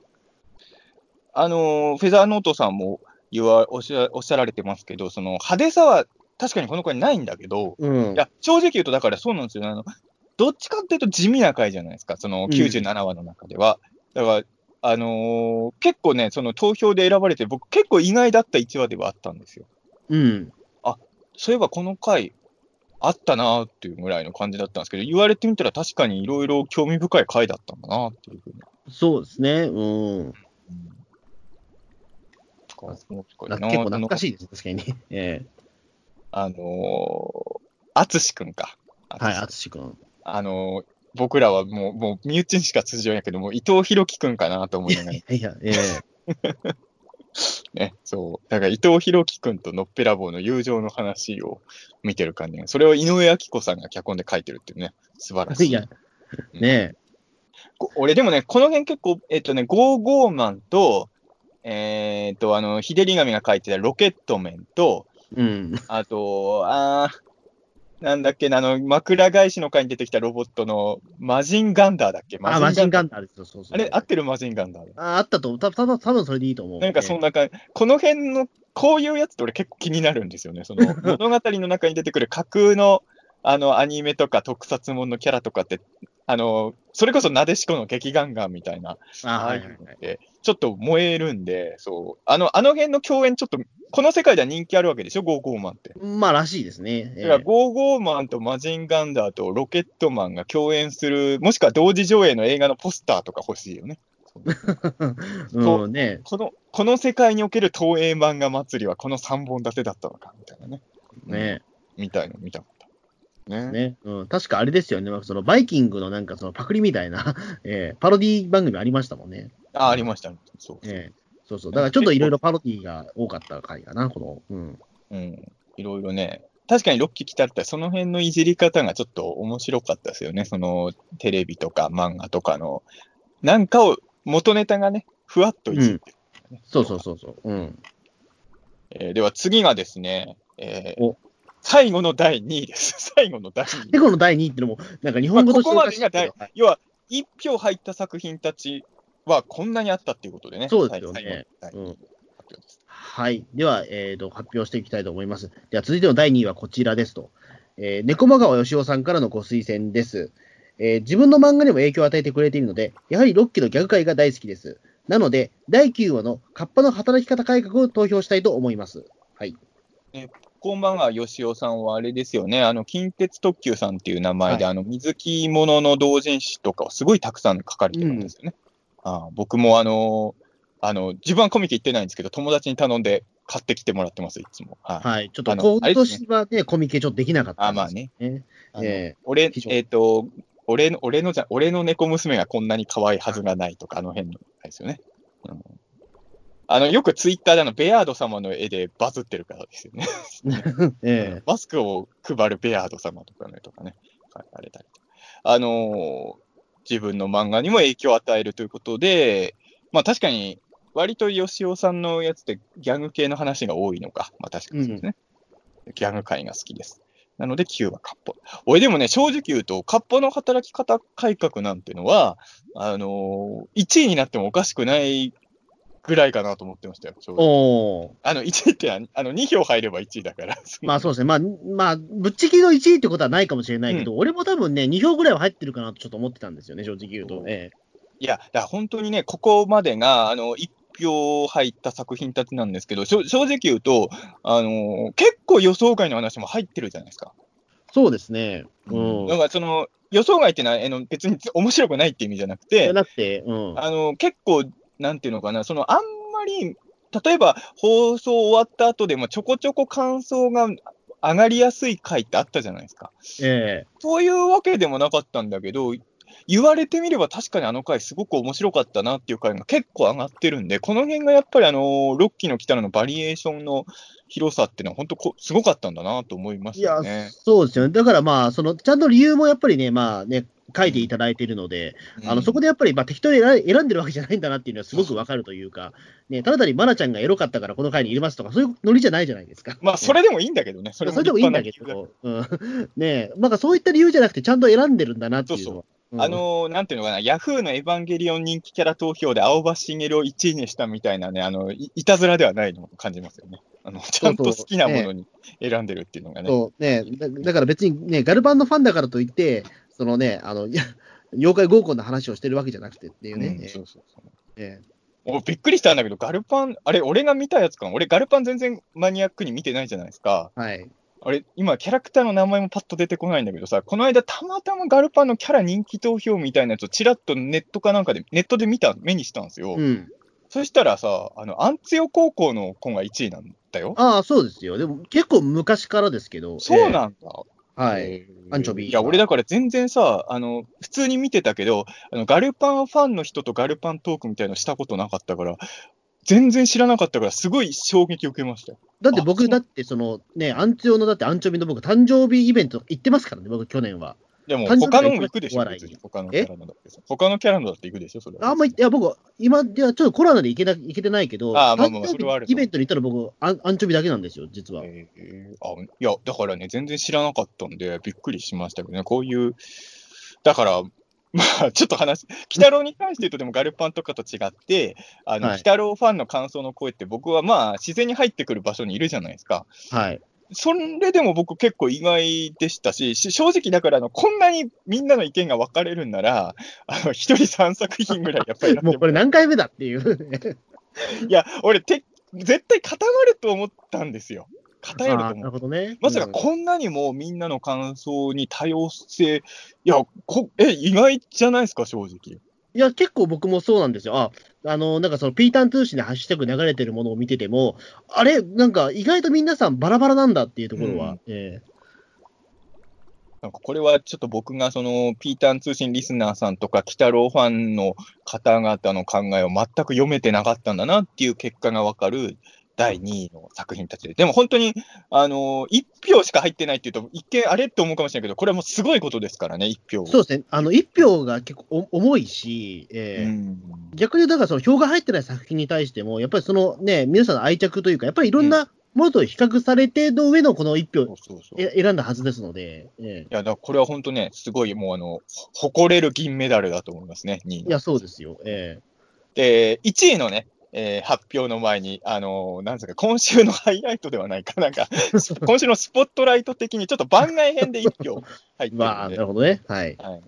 あのーフェザーノートさんも言わおっしゃおっしゃられてますけど、その派手さは確かにこの回ないんだけど、うん。いや、正直言うと、だからそうなんですよね。あの、どっちかっていうと地味な回じゃないですか、その97話の中では。だから、あのー結構ね、その投票で選ばれて、僕結構意外だった1話ではあったんですよ。うん。そういえばこの回、あったなーっていうぐらいの感じだったんですけど、言われてみたら確かにいろいろ興味深い回だったんだなっていうふうに。そうですね。うん。な結構懐かしい。です、確かに。ね。え。あのー、淳くんか。えはい、淳くん。あのー僕らはもう、もう身内にしか通じないけど、もう伊藤博樹くんかなと思いながら。いやいや、ええ。ね、そう。だから伊藤博樹君とのっぺらぼうの友情の話を見てる感じが、それを井上彰子さんが脚本で書いてるっていうね、素晴らしい。いや、ねこ俺でもね、この辺結構、えっとね、ゴーゴーマンと、えーっと、あの、日照り神が書いてたロケットメンと、うん。あと、あー、なんだっけな、あの、枕返しの回に出てきたロボットのマジンガンダーだっけ？あ、マジンガンンダーですよ、そうそう。あれ、合ってるマジンガンダーでああったと、たたぶん多分それでいいと思う。なんかそんな感じ、この辺の、こういうやつって俺結構気になるんですよね。その 物語の中に出てくる架空の、あの、アニメとか特撮もんのキャラとかって、あの、それこそなでしこの劇ガンガンみたいな、あいちょっと燃えるんで、そう。あの、あの辺の共演ちょっと、この世界では人気あるわけでしょ、ゴーゴーマンって。まあ、らしいですね。えだから、ゴーゴーマンとマジンガンダーとロケットマンが共演する、もしくは同時上映の映画のポスターとか欲しいよね。うん、ねこの、この世界における東映漫画祭りはこの3本立てだったのか、みたいなね。ねみたいの見た。ね。ね、うん、確かあれですよね、そのバイキングのなんかそのパクリみたいな、えーパロディ番組ありましたもんね。あ、ありましたね。そうそう。えーそうそう。だからちょっといろいろパロディが多かった回かな、この。うん。うん。いろいろね。確かにロッキー来たって、その辺のいじり方がちょっと面白かったですよね。そのテレビとか漫画とかの、なんかを、元ネタがね、ふわっといじってる、ねそうそうそうそう。うん。えーでは次がですね、えーお最後の第2位です。最後の第2位。で、この第2位ってのも、なんか日まあ本語とここまでがしておかしい要は、1票入った作品たちはこんなにあったっていうことでね。そうですよね。はい。では、えーと、発表していきたいと思います。では、続いての第2位はこちらですと。えー、猫間川義雄さんからのご推薦です。えー自分の漫画にも影響を与えてくれているので、やはり6期のギャグ界が大好きです。なので、第9話のカッパの働き方改革を投票したいと思います。はい。こんばんは、吉尾さんはあれですよね、あの、近鉄特急さんっていう名前で、はいあの、水木ものの同人誌とかをすごいたくさん書かれてるんですよね。ああ僕もあの、あの、自分はコミケ行ってないんですけど、友達に頼んで買ってきてもらってます、いつも。はい。はい。ちょっとあの今年はね、コミケちょっとできなかったあんですまあね。ね。あのえ俺、えっ、と、俺の、俺のじゃ、俺の猫娘がこんなに可愛いはずがないとか、あの辺の、ですよね。うんあの、よくツイッターであの、ベアード様の絵でバズってるからですよね。ええマスクを配るベアード様とかね、とかね、書かれたりとか。あのー自分の漫画にも影響を与えるということで、まあ確かに、割と吉尾さんのやつってギャグ系の話が多いのか。まあ確かにそうですね。ギャグ界が好きです。なので9はカッポ。俺でもね、正直言うと、カッポの働き方改革なんてのは、あのー、1位になってもおかしくないぐらいかなと思ってましたよ。正直おーあの、1位ってあのあの2票入れば1位だから。まあそうですね。まあ、まあ、ぶっちぎりの1位ってことはないかもしれないけど、俺も多分ね、2票ぐらいは入ってるかなとちょっと思ってたんですよね、正直言うと。えいや、だから本当にね、ここまでが、あの、1票入った作品たちなんですけど、しょ正直言うと、あの結構予想外の話も入ってるじゃないですか。えそうですね。うん。だからその、予想外ってのは、あの別に面白くないって意味じゃなくてじゃ、なくて、うん。あの、結構、なんていうのかな、その、あんまり、例えば、放送終わった後でもちょこちょこ感想が上がりやすい回ってあったじゃないですか。ええそういうわけでもなかったんだけど、言われてみれば確かにあの回すごく面白かったなっていう回が結構上がってるんで、この辺がやっぱりあの、ロッキーの来たらのバリエーションの広さっていうのは本当こすごかったんだなと思いましいやたよね。、そうですよね。だからまあ、その、ちゃんと理由もやっぱりね、まあね、書いていただいているので、あの、そこで、でやっぱり、まあ、適当に選選んでるわけじゃないんだなっていうのはすごくわかるというか、ね、ただ単にマナちゃんがエロかったからこの回に入れますとか、そういうノリじゃないじゃないですか。まあ、それでもいいんだけどね。それそれでもいいんだけど、うん、ねなんかそういった理由じゃなくて、ちゃんと選んでるんだなっていうのは。あ、のーなんていうのかな、ヤフーのエヴァンゲリオン人気キャラ投票で青葉茂を1位にしたみたいなね、あの、いいたずらではないのを感じますよね。あの、ちゃんと好きなものに選んでるっていうのがね。そう。ね。だ、だから別にね、ガルバンのファンだからといって、そのね、あの、いや妖怪合コンの話をしてるわけじゃなくてっていうね。うんそうそうそう。えおびっくりしたんだけど、ガルパン、あれ、俺が見たやつかな俺、ガルパン全然マニアックに見てないじゃないですか。えはい。あれ、今、キャラクターの名前もパッと出てこないんだけどさ、この間、たまたまガルパンのキャラ人気投票みたいなやつをちらっとネットかなんかで、ネットで見た、目にしたんですよ。うん。そしたらさ、あの、アンツヨ高校の子が1位なんだよ。ああ、そうですよ。でも結構昔からですけど。そうなんだ。ええはい。アンチョビいや、俺だから全然さ、あの、普通に見てたけど、あの、ガルパンファンの人とガルパントークみたいなのしたことなかったから、全然知らなかったから、すごい衝撃を受けましたよ。だって僕、だってそのね、アンチョのだってアンチョビの僕、誕生日イベント行ってますからね、僕、去年は。でも、他のも行くでしょ、別に。他のキャラのだってさ。他のキャラのだって行くでしょ、それは。あんまり、いや、僕、今、いや、ちょっとコロナで行けな行けてないけど、あーまあまあそれはあるとイベントに行ったら僕、アンアンチョビだけなんですよ、実は。えーあいや、だからね、全然知らなかったんで、びっくりしましたけどね、こういう、だから、まあ、ちょっと話、鬼太郎に関して言うと、でもガルパンとかと違って、あの、はい鬼太郎ファンの感想の声って、僕はまあ、自然に入ってくる場所にいるじゃないですか。はい。それでも僕結構意外でしたし、し正直だからあの、こんなにみんなの意見が分かれるんなら、あの、一人3作品ぐらいやっぱり もうこれ何回目だっていう。いや、俺て、絶対固まると思ったんですよ。偏ると思うなるほどね。まさかうんこんなにもみんなの感想に多様性、いや、こえ、意外じゃないですか、正直。いや、結構僕もそうなんですよ。あ、あの、なんかそのピータン通信でハッシュタグ流れてるものを見てても、あれ、なんか意外と皆さんバラバラなんだっていうところは、うんえなんかこれはちょっと僕がそのピーターン通信リスナーさんとか、鬼太郎ファンの方々の考えを全く読めてなかったんだなっていう結果がわかる第2位の作品たちで。でも本当に、あの1票しか入ってないっていうと、一見あれって思うかもしれないけど、これはもうすごいことですからね、1票。そうですね。あの、一票が結構お重いし、えーうん逆にだからその票が入ってない作品に対しても、やっぱりそのね、皆さんの愛着というか、やっぱりいろんなものと比較されての上のこの一票そう選んだはずですので、えいや、だこれは本当ね、すごいもうあの、誇れる銀メダルだと思いますね、2位いや、そうですよ。えで、1位のね、えー発表の前に、あのーなんですか、今週のハイライトではないか、なんか、今週のスポットライト的にちょっと番外編で1票入ってるえ まあ、なるほどね。はい。はい。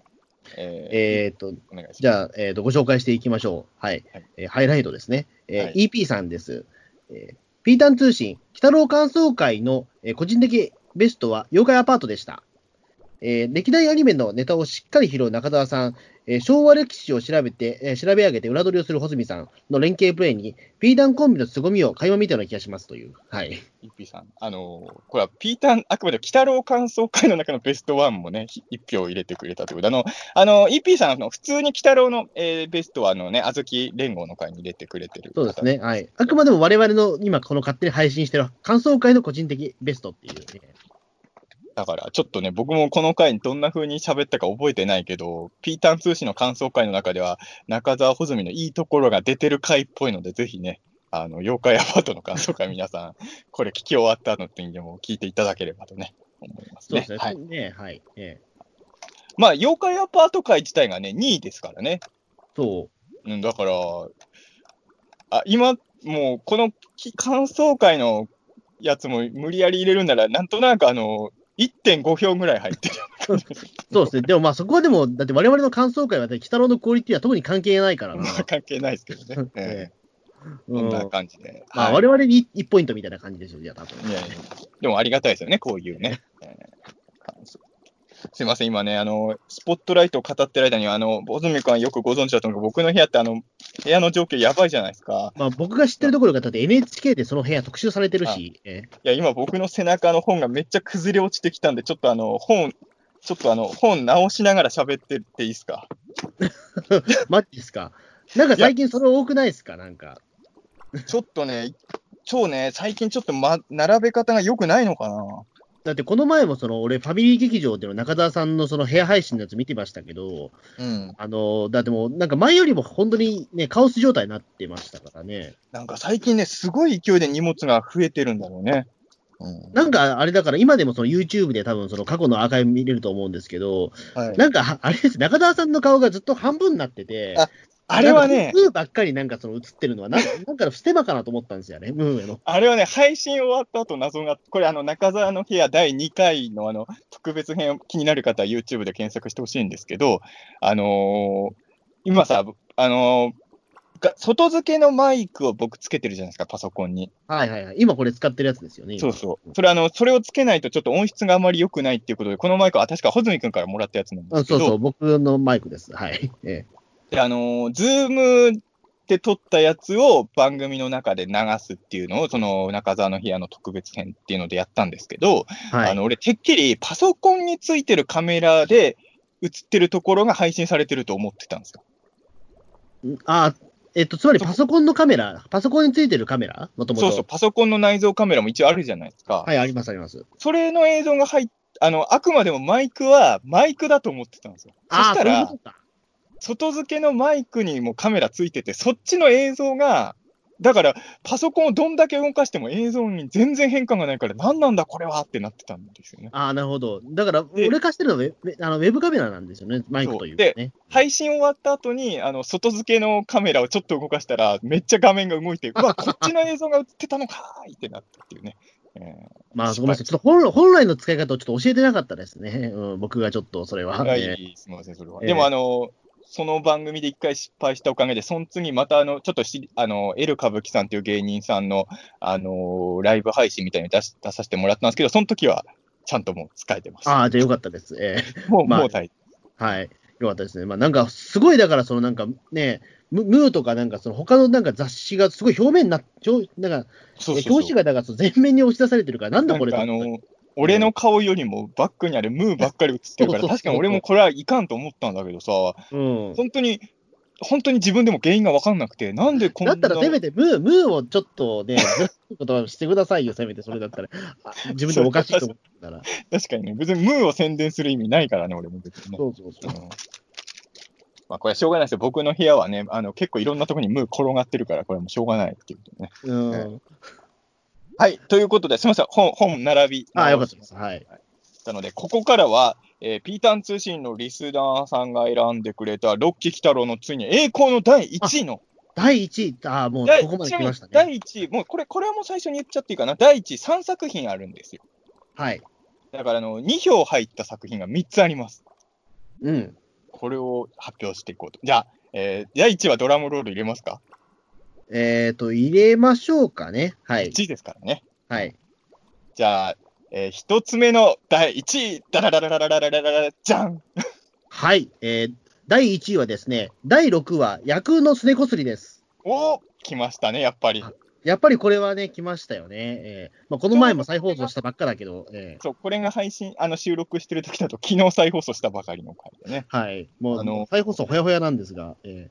えーえーっと。じゃあ、えー、とご紹介していきましょう。はい。はいえーハイライトですね。えーはい EP さんです。えーピータン通信、北郎感想会の、えー個人的ベストは妖怪アパートでした。えー歴代アニメのネタをしっかり拾う中澤さん、えー昭和歴史を調べて、えー調べ上げて裏取りをする穂積さんの連携プレイに、ピータンコンビの凄みを垣間見たような気がしますという。はい。EP さん。あのーこれはピーターン、あくまで鬼太郎感想会の中のベストワンもね、1票入れてくれたということで、あの、あの、EP さんあの、普通に鬼太郎の、えーベストは、あのね、あずき連合の会に入れてくれてる方そうですね。はい。あくまでも我々の今この勝手に配信してる感想会の個人的ベストっていう、ね。だから、ちょっとね、僕もこの回にどんな風に喋ったか覚えてないけど、ピーターン通信の感想会の中では、中澤穂積のいいところが出てる回っぽいので、ぜひね、あの、妖怪アパートの感想会、皆さん、これ聞き終わった後にでも聞いていただければとね、思いますね。そうですね。はい。ねはい。ええまあ、妖怪アパート会自体がね、2位ですからね。そう。うん、だから、あ、今、もう、このき感想会のやつも無理やり入れるなら、なんとなくあの、1.5票ぐらい入ってる。そうですね。でもまあそこはでも、だって我々の感想会は、ね、鬼太郎のクオリティは特に関係ないからな。まあ、関係ないですけどね。ええこんな感じで。まあはい我々に1ポイントみたいな感じですよ、じゃあ多分。いやいやでもありがたいですよね、こういうね。えーすいません、今ね、あの、スポットライトを語ってる間に、あの、ボズミ君はよくご存知だと思うけど、僕の部屋って、あの、部屋の状況やばいじゃないですか。まあ僕が知ってるところが、だって NHK でその部屋特集されてるし、えいや、今僕の背中の本がめっちゃ崩れ落ちてきたんで、ちょっとあの、本、ちょっとあの、本直しながら喋ってっていいですか？え マジですか。なんか最近それ多くないですか、なんか。ちょっとね、超ね、最近ちょっと、ま、並べ方が良くないのかな？だってこの前もその俺、ファミリー劇場での中澤さんのその部屋配信のやつ見てましたけど、うん。あのだってもう、なんか前よりも本当にね、カオス状態になってましたからね。なんか最近ね、すごい勢いで荷物が増えてるんだろうね。うん。なんかあれだから、今でもその YouTube で多分その過去のアーカイブ見れると思うんですけど、はい、なんかはあれです、中澤さんの顔がずっと半分になってて、ああれはねか、ムーばっかりなんかその映ってるのは、なんか なんかステマかなと思ったんですよね、ムーへの。あれはね、配信終わった後謎が、これあの、中澤の部屋第2回のあの、特別編を気になる方は YouTube で検索してほしいんですけど、あのー今さ、あのーが外付けのマイクを僕つけてるじゃないですか、パソコンに。はいはいはい。今これ使ってるやつですよね。今そうそう。それあの、それをつけないとちょっと音質があまり良くないっていうことで、このマイクは確か穂積君からもらったやつなんですけど、あそうそう、僕のマイクです。はい。ええで、あのー、ズームで撮ったやつを番組の中で流すっていうのを、その中澤の部屋の特別編っていうのでやったんですけど、はい。あの、俺、てっきりパソコンについてるカメラで映ってるところが配信されてると思ってたんですよ。あえっと、つまりパソコンのカメラ、パソコンについてるカメラもともと。そうそう、パソコンの内蔵カメラも一応あるじゃないですか。はい、あります、あります。それの映像が入っあの、あくまでもマイクはマイクだと思ってたんですよ。そああ、したらそう。外付けのマイクにもカメラついてて、そっちの映像が、だから、パソコンをどんだけ動かしても映像に全然変化がないから、何なんだこれはってなってたんですよね。ああ、なるほど。だから、で俺貸してるのはウェあのウェブカメラなんですよね、マイクというかね。配信終わった後に、あの、外付けのカメラをちょっと動かしたら、めっちゃ画面が動いて、うわ、こっちの映像が映ってたのかーいってなったっていうね。えーまあ、ごめんなさい。ちょっと本本来の使い方をちょっと教えてなかったですね。うん、僕がちょっとそれは。はい、えすみません、それは。ええでも、あの、その番組で一回失敗したおかげで、その次また、あの、ちょっとし、あの、エル歌舞伎さんという芸人さんの、あの、ライブ配信みたいに出し出させてもらったんですけど、その時は、ちゃんともう使えてます。ああ、じゃあよかったです。えもう、まあもう大はい。よかったですね。まあなんか、すごいだから、そのなんかね、ムムーとかなんか、その他のなんか雑誌がすごい表面にななんか、夫。そうそうそう表紙がだからその前面に押し出されてるから、なんだこれなんかあの、俺の顔よりもバックにあるムーばっかり映ってるから、確かに俺もこれはいかんと思ったんだけどさ、うん。本当に、本当に自分でも原因が分かんなくて、なんでこんな。だったらせめてムー、ムーをちょっとね、ずらすことはしてくださいよ、せめてそれだったら。あ自分でおかしいと思ったら。確かにね、別にムーを宣伝する意味ないからね、俺も別にね。そうそうそう。うんまあ、これはしょうがないですよ。僕の部屋はね、あの結構いろんなところにムー転がってるから、これはもうしょうがないっていうね。うん。はい。ということで、すみません。本、本並び。ああ、よかったです。はい。なので、ここからは、えーピータン通信のリスナーさんが選んでくれた、ロッキー・キタロウのついに栄光の第1位の、第1位、ああ、もう第ここまで来ましたね。第1位、もうこれ、これはもう最初に言っちゃっていいかな？第1位、3作品あるんですよ。はい。だから、あの、2票入った作品が3つあります。うん。これを発表していこうと。じゃあ、えー第1位はドラムロール入れますか？えっ、と、入れましょうかね。はい。?1 位ですからね。はい。じゃあ、えー一つ目の第1位、ダララララララララじゃんはい。えー、第1位はですね、第6話、夜空のすねこすりです。おー来ましたね、やっぱり。やっぱりこれはね、来ましたよね。えーまあ、この前も再放送したばっかだけど、えそう、これが配信、あの、収録してる時だと、昨日再放送したばかりの回でね。ーはい。もう、あの再放送ほやほやなんですが、え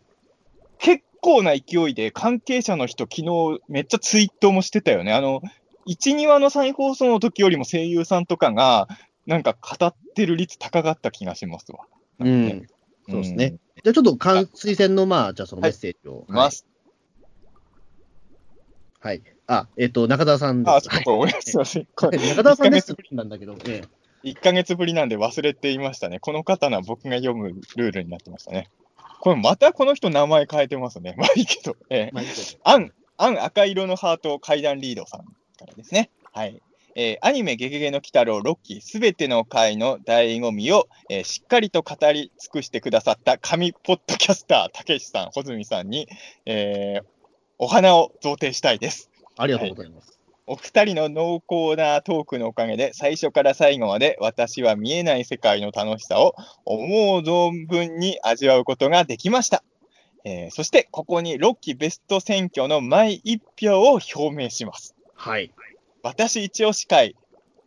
結構な勢いで関係者の人、昨日めっちゃツイートもしてたよね。あの、1、2話の再放送の時よりも声優さんとかが、なんか語ってる率高かった気がしますわ。ーうん。ねそうですね。じゃあちょっと、関推薦の、まあ、じゃあそのメッセージを。うん。ます。はい。あ、えっ、と、中田さんです。あ、そう、これ、すいません。中田さんですなんだけど、え1ヶ月ぶりなんで忘れていましたね。この方のは僕が読むルールになってましたね。これまたこの人名前変えてますね。まあいいけど。ええまあいいけどアン、アン赤色のハート階段リードさんからですね。はい。えーアニメゲゲゲの鬼太郎ロッキーすべての回の醍醐味を、えーしっかりと語り尽くしてくださった神ポッドキャスター、たけしさん、穂積さんに、えーお花を贈呈したいです。ありがとうございます。お二人の濃厚なトークのおかげで、最初から最後まで私は見えない世界の楽しさを思う存分に味わうことができました。えーそして、ここに6期ベスト選挙の毎一票を表明します。はい。私一押し会、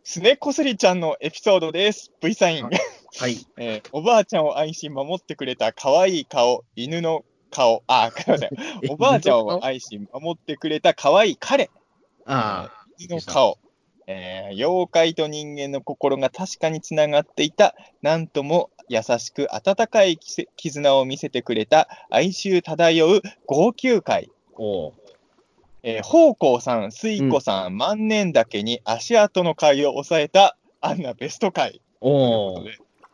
すねこすりちゃんのエピソードです。V サイン。はいはい。えーおばあちゃんを愛し守ってくれた可愛い顔、犬の顔、あ、すいません。おばあちゃんを愛し守ってくれた可愛い彼。ああ、の顔、えー妖怪と人間の心が確かにつながっていた、なんとも優しく温かい絆を見せてくれた哀愁漂う号泣会。おう。えー、宝光さん、水子さん、万年岳に足跡の会を抑えたアンナベスト会。おう。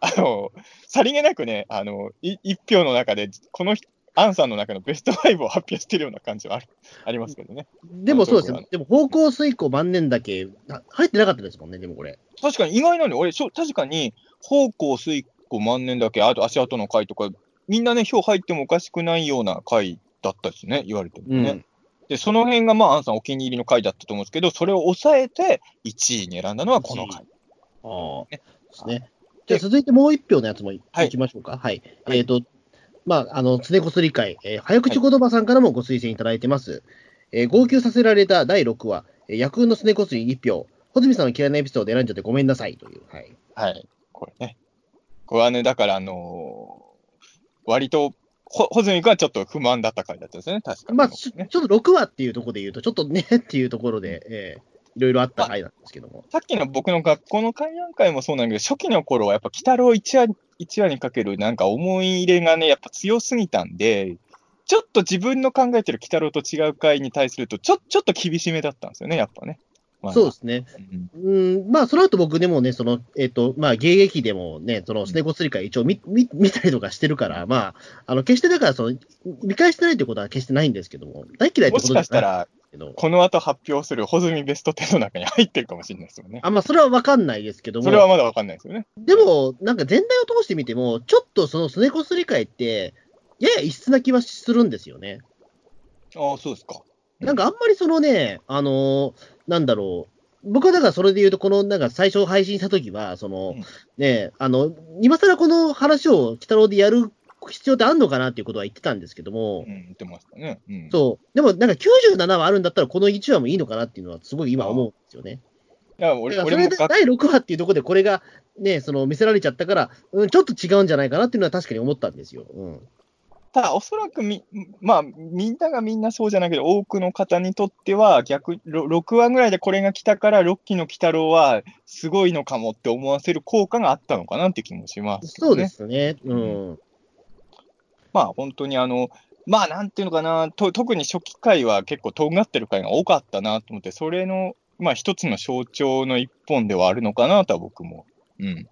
あの、さりげなくね、あの、い一票の中で、この人アンさんの中のベスト5を発表してるような感じはある ありますけどね。でもそうですよ。でも、方向水庫万年だけ、あ入ってなかったですもんね、でもこれ。確かに意外なんで、俺、確かに、方向、水庫、万年だけ、あと足跡の回とか、みんなね、票入ってもおかしくないような回だったですね、言われてもね。うんで、その辺が、まあ、アンさんお気に入りの回だったと思うんですけど、それを抑えて1位に選んだのはこの回。ああ。ねですね。じゃあ続いてもう一票のやつもい,、はいきましょうか。はい。はいえっ、と、まあ、あの、つねこすり会、えー早口言葉さんからもご推薦いただいてます。えー号泣させられた第6話、えー、夜空のすねこすり1票。穂積さんの嫌いなエピソード選んじゃってごめんなさいという。はい。はい。これね。これはね、だから、あのー割と、ほ穂積君はちょっと不満だった回だったですね、確かに。まあ、ちょちょっと6話っていうところで言うと、ちょっとねっていうところで、えーいろいろあった回なんですけども。さっきの僕の学校の会談会もそうなんだけど、初期の頃はやっぱ、鬼太郎1話一話にかけるなんか思い入れがね、やっぱ強すぎたんで、ちょっと自分の考えてる鬼太郎と違う回に対すると、ちょちょっと厳しめだったんですよね、やっぱね。まあそうですね。うんうん、まあ、その後僕でもね、その、えっ、と、まあ、芸劇でもね、その、スネコスリカ一応見、見、見たりとかしてるから、まあ、あの、決してだから、その、見返してないってことは決してないんですけども、大嫌いってもしことじゃないかしたら、けど、この後発表する穂積ベスト10の中に入ってるかもしれないですよね。あ、まあ、それはわかんないですけども、それはまだわかんないですよね。でも、なんか全体を通してみても、ちょっとそのスネコスリカイって、やや異質な気はするんですよね。ああ、そうですか。なんかあんまりそのね、あのーなんだろう、僕はだからそれで言うと、このなんか最初配信したときは、その、うんね、あの、今更この話を鬼太郎でやる必要ってあんのかなっていうことは言ってたんですけども、うん、言ってましたね。うん。そう、でもなんか97話あるんだったら、この1話もいいのかなっていうのは、すごい今思うんですよね。いや、だ俺、それで第6話っていうところで、これがね、その見せられちゃったから、うん、ちょっと違うんじゃないかなっていうのは確かに思ったんですよ。うんただ、おそらくみ、まあ、みんながみんなそうじゃないけど、多くの方にとっては、逆、ろ6話ぐらいでこれが来たから、6期の鬼太郎はすごいのかもって思わせる効果があったのかなって気もしますね。そうですね。うん。まあ、本当にあの、まあ、なんていうのかな、と特に初期回は結構とんがってる回が多かったなと思って、それの、まあ、一つの象徴の一本ではあるのかなとは僕も。うん。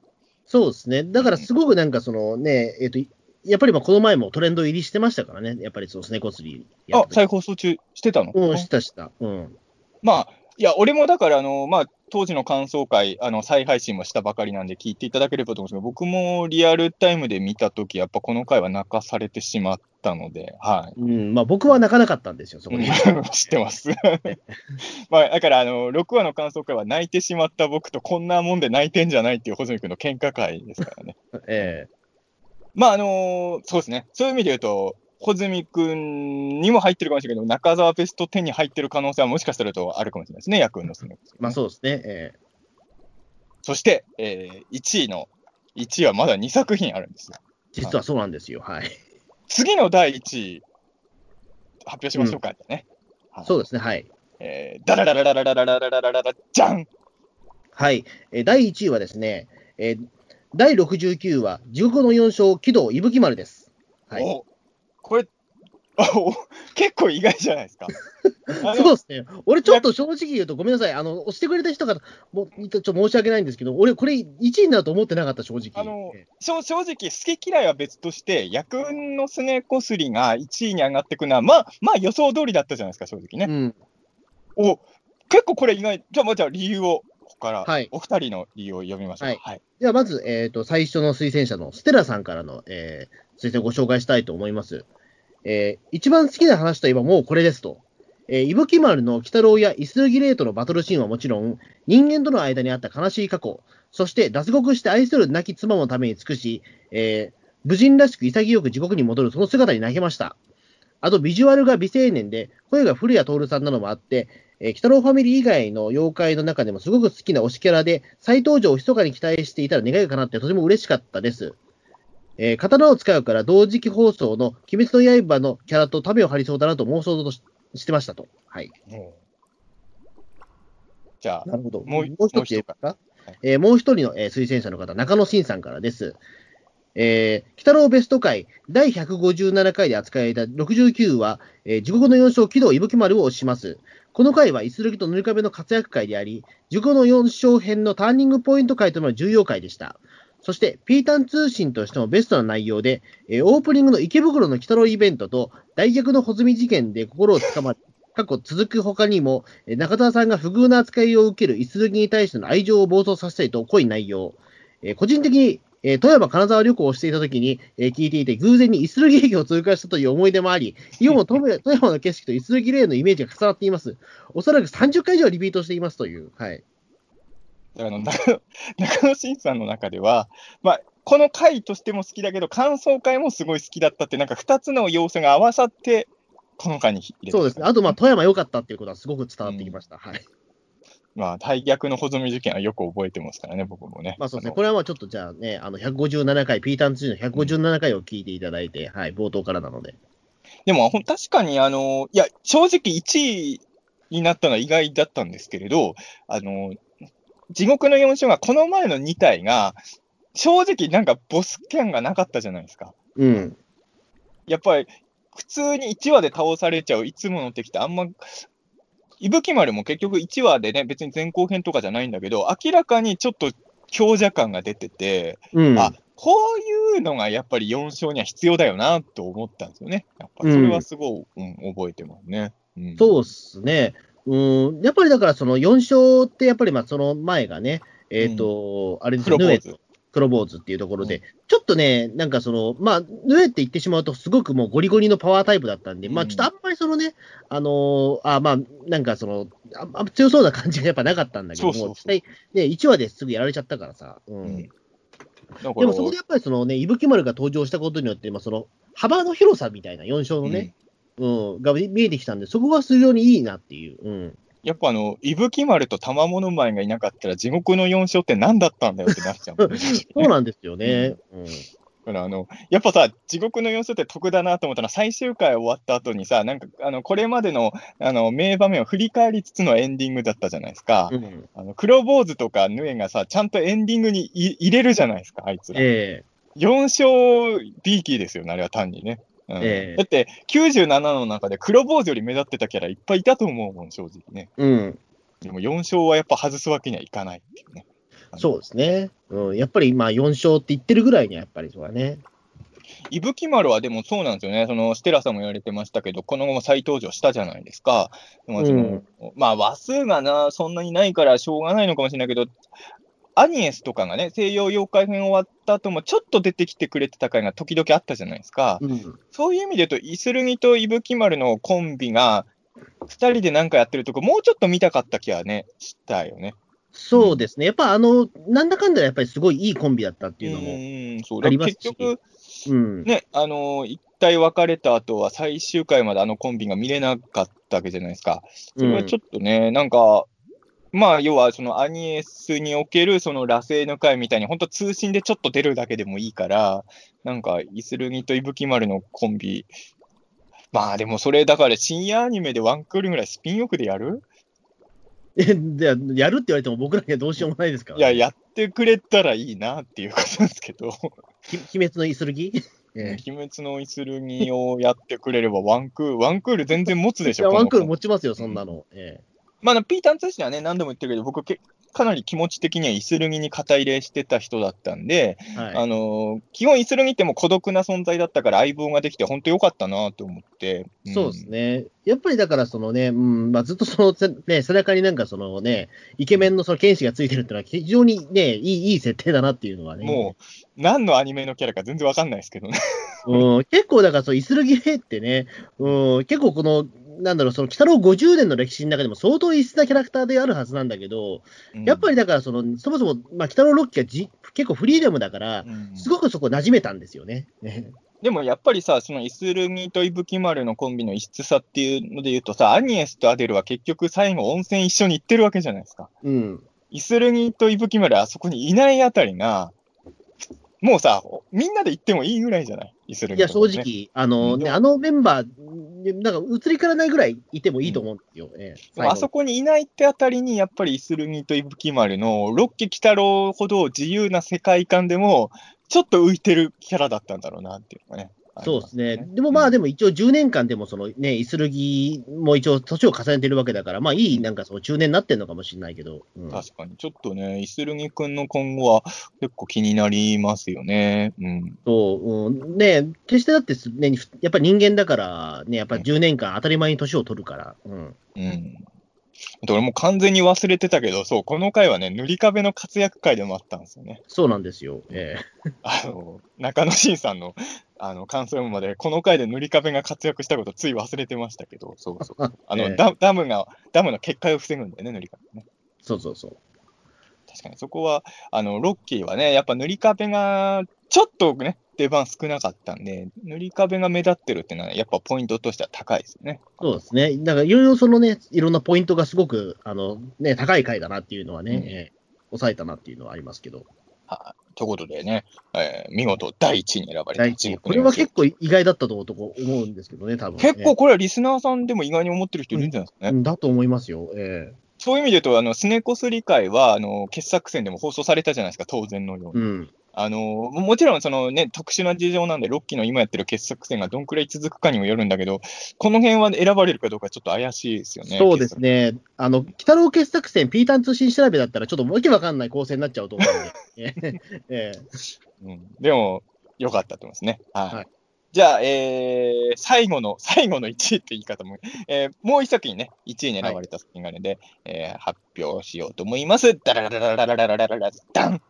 そうですね。だからすごくなんかそのね、えっ、と、やっぱりまあこの前もトレンド入りしてましたからね。やっぱりそのスネコ釣りやった、時あ再放送中してたの？うん、したした。うん。まあ、いや、俺もだから、あの、まあ、当時の感想会、あの、再配信もしたばかりなんで聞いていただければと思うんですけど、僕もリアルタイムで見たとき、やっぱこの回は泣かされてしまったので、はい。うん、まあ僕は泣かなかったんですよ、そこうんに。知ってます。まあ、だから、あの、6話の感想会は泣いてしまった僕とこんなもんで泣いてんじゃないっていう穂積君の喧嘩会ですからね。えまあ、あのそうですね。そういう意味で言うと、穂積君にも入ってるかもしれないけど、中澤ベスト10に入ってる可能性はもしかしたらとあるかもしれないですね、役運のすね。えまあそうですね。ええそして、えー、1位の、1位はまだ2作品あるんですよ。実はそうなんですよ。はい。次の第1位、発表しましょうか、ね。はいそうですね。はい。えー、ダラララララララララララララじゃんはい。えー第1位はですね、えー第69話、地獄の4章、軌道伊吹丸です。はい。おこれ 結構意外じゃないですか。そうですね。俺ちょっと正直言うとごめんなさい。あの、押してくれた人が、もうちょっと申し訳ないんですけど、俺これ1位になると思ってなかった、正直。あのええ正正直、好き嫌いは別として、役運のすねこすりが1位に上がってくのは、まあ、まあ予想通りだったじゃないですか、正直ね。うん。お結構これ意外、じゃあ、まあじゃあ理由を、ここから、はいお二人の理由を読みましょう。はいはい。ではまず、えっ、と、最初の推薦者のステラさんからの、えー推薦をご紹介したいと思います。えー一番好きな話といえばもうこれですと。えー、伊吹丸の鬼太郎やイスギレイとのバトルシーンはもちろん、人間との間にあった悲しい過去、そして脱獄して愛する亡き妻のために尽くし、えー武人らしく潔く地獄に戻るその姿に泣けました。あと、ビジュアルが美青年で、声が古谷徹さんなのもあって、えー、北郎ファミリー以外の妖怪の中でもすごく好きな推しキャラで、再登場を密かに期待していたら願いが叶ってとても嬉しかったです。えー刀を使うから同時期放送の鬼滅の刃のキャラとタメを張りそうだなと妄想とししてましたと。はい。じゃあ、なるほど。もうもう一つ言えばか、えーもう一人の、えー推薦者の方、中野真さんからです。えー、北郎ベスト回第157回で扱われた69話、えー地獄の4章、喜怒伊吹丸を推します。この回は、イスルギと塗り壁の活躍回であり、地獄の4章編のターニングポイント回となる重要回でした。そして、ピータン通信としてもベストな内容で、えーオープニングの池袋の鬼太郎イベントと、大逆の穂積事件で心をつかまれ、過去続く他にも、えー中澤さんが不遇な扱いを受けるイスルギに対しての愛情を暴走させたいと濃い内容。えー個人的に、えー富山金沢旅行をしていた時に、えー聞いていて、偶然にイスルギ駅を通過したという思い出もあり、今も富山 富山の景色とイスルギレーンのイメージが重なっています。おそらく30回以上リピートしていますという。はい。あの 中野中野真さんの中では、まあ、この回としても好きだけど、感想会もすごい好きだったって、なんか2つの要素が合わさって、この回に入れてそうですね。あと、まあ、富山良かったっていうことはすごく伝わってきました。はい。まあ、大逆の細身事件はよく覚えてますからね、僕もね。まあそうですね。のこれはまあちょっとじゃあね、あの、157回、ピーターン2の157回を聞いていただいて、はい、冒頭からなので。でも、確かに、あの、いや、正直1位になったのは意外だったんですけれど、あの、地獄の4章が、この前の2体が、正直なんかボスキャンがなかったじゃないですか。うん。やっぱり、普通に1話で倒されちゃういつもの敵ってあんま、伊吹丸も結局1話でね、別に前後編とかじゃないんだけど、明らかにちょっと強者感が出てて、うん。あこういうのがやっぱり4勝には必要だよなと思ったんですよね。やっぱそれはすごい、うん覚えてますね。うん、そうですね。うん。やっぱりだからその4勝ってやっぱりまあその前がね、えっ、と、あれですよヌエプロポーズ。黒坊主っていうところで、ちょっとね、なんかその、まあ、ヌエって言ってしまうと、すごくもうゴリゴリのパワータイプだったんで、まあ、うんちょっとあんまりそのね、あのーあまあ、なんかその、ああ強そうな感じがやっぱなかったんだけども、そうそうね、1話ですぐやられちゃったからさ、うん。うん。でもそこでやっぱりそのね、伊吹丸が登場したことによって、まあ、その、幅の広さみたいな4勝のね、うん、が見えてきたんで、そこが非常にいいなっていう。うん。やっぱあの、伊吹丸と玉物前がいなかったら、地獄の4勝って何だったんだよってなっちゃうね。そうなんですよね。うん。だからあの、やっぱさ、地獄の4勝って得だなと思ったら、最終回終わった後にさ、なんか、あの、これまでの、あの、名場面を振り返りつつのエンディングだったじゃないですか。うん、あの、黒坊主とかヌエがさ、ちゃんとエンディングにい入れるじゃないですか、あいつら。え4勝 B キーですよね、あれは単にね。うんええだって、97の中で黒坊主より目立ってたキャラいっぱいいたと思うもん、正直ね。えうん。でも4勝はやっぱ外すわけにはいかないっていうね。そうですね。うん。やっぱりまあ4勝って言ってるぐらいにはやっぱりそうだね。伊吹丸はでもそうなんですよね、そのステラさんも言われてましたけど、この後も再登場したじゃないですか。でもそのまあ話数がな、そんなにないからしょうがないのかもしれないけど、アニエスとかがね、西洋妖怪編終わった後もちょっと出てきてくれてた回が時々あったじゃないですか。うん。そういう意味で言うと、イスルギと伊吹丸のコンビが、二人でなんかやってるとこ、もうちょっと見たかった気はね、したよね。そうですね。やっぱあの、なんだかんだやっぱりすごいいいコンビだったっていうのも。ん、そうありますし結局、うん。ね、あのー一体別れた後は最終回まであのコンビが見れなかったわけじゃないですか。それはちょっとね、なんか、まあ、要はそのアニエスにおけるその螺星の回みたいに、本当通信でちょっと出るだけでもいいから、なんか、イスルギと伊吹丸のコンビ、まあでもそれだから深夜アニメでワンクールぐらいスピンオフでやる？え、でやるって言われても僕らにはどうしようもないですか？ら、いや、やってくれたらいいなっていうことですけど、き鬼滅のイスルギ？え鬼滅のイスルギをやってくれればワンクール、ワンクール全然持つえでしょ、いやワンクール持ちますよ、そんなの。えまあ、ピーターン通信はね、何度も言ってるけど、僕け、かなり気持ち的にはイスルギに肩入れしてた人だったんで、えはい。あのー基本イスルギってもう孤独な存在だったから相棒ができて、本当良かったなと思って。んそうです。ね。やっぱりだから、そのね、うん、まあ、ずっとその、せね、背中になんかそのね、イケメンのその剣士がついてるっていうのは非常にね、いい、いい設定だなっていうのはね。もう、何のアニメのキャラか全然わかんないですけどね。うん、結構だから、そう、イスルギレってね、うん、結構この、なんだろう、その、鬼太郎50年の歴史の中でも相当異質なキャラクターであるはずなんだけど、やっぱり、りだから、その、そもそも、まあ、鬼太郎6期はじ結構フリーダムだから、うんすごくそこ馴染めたんですよね。ね でもやっぱりさ、そのイスルギとイブキマルのコンビの異質さっていうので言うとさ、アニエスとアデルは結局最後温泉一緒に行ってるわけじゃないですか。うん。イスルギとイブキマルあそこにいないあたりが、もうさ、みんなで行ってもいいぐらいじゃない？イスルいや、ギとかね正直、あの、うん。ね、あのメンバー、なんか移りからないぐらいいてもいいと思うんですよ。ええでもあそこにいないってあたりに、やっぱりイスルギとイブキマルのロッケ鬼太郎ほど自由な世界観でも、ちょっと浮いてるキャラだったんだろうなっていうのがね。そうですね。でもまあ、でも一応10年間でも、そのね、イスルギも一応年を重ねてるわけだから、まあいい、なんかその中年になってんのかもしれないけど。うん確かに、ちょっとね、イスルギ君の今後は結構気になりますよね。うん。そう、うん、ね決してだってす、ね、やっぱり人間だから、ね、やっぱり10年間当たり前に年を取るから。うん。うん。俺もう完全に忘れてたけど、そう、この回はね、塗り壁の活躍回でもあったんですよね。そうなんですよ。えあの、中野慎さんの、あの、感想まで、この回で塗り壁が活躍したことつい忘れてましたけど、そうそう。え あの、ええダダムが、ダムの決壊を防ぐんだよね、塗り壁ね。そうそうそう。確かに、そこは、あの、ロッキーはね、やっぱ塗り壁が、ちょっとね、出番少なかったんで、塗り壁が目立ってるっていうのは、やっぱポイントとしては高いですよね。そうですね。だからいろいろそのね、いろんなポイントがすごく、あの、ね、高い回だなっていうのはね、うんえー抑えたなっていうのはありますけど。はい。ということでね、えー見事第1位に選ばれたこれは結構意外だったと思うんですけどね、多分、ね。結構これはリスナーさんでも意外に思ってる人いるんじゃないですかね。うんだと思いますよ。えそういう意味で言うと、あの、スネコス理会は、あの、傑作選でも放送されたじゃないですか、当然のように。えうん。あの、ももちろん、そのね、特殊な事情なんで、ロッキーの今やってる傑作選がどんくらい続くかにもよるんだけど、この辺は選ばれるかどうかちょっと怪しいですよね。そうですね。あの、北郎傑作戦、ピータン通信調べだったら、ちょっとわけわかんない構成になっちゃうと思うんで。えうん、でも、良かったと思いますね。はい。はいじゃあ、えー、最後の、最後の1位って言い方も、えー、もう一作品ね、1位に選ばれた作品があるので、えー発表しようと思います。ダラララララララララララダン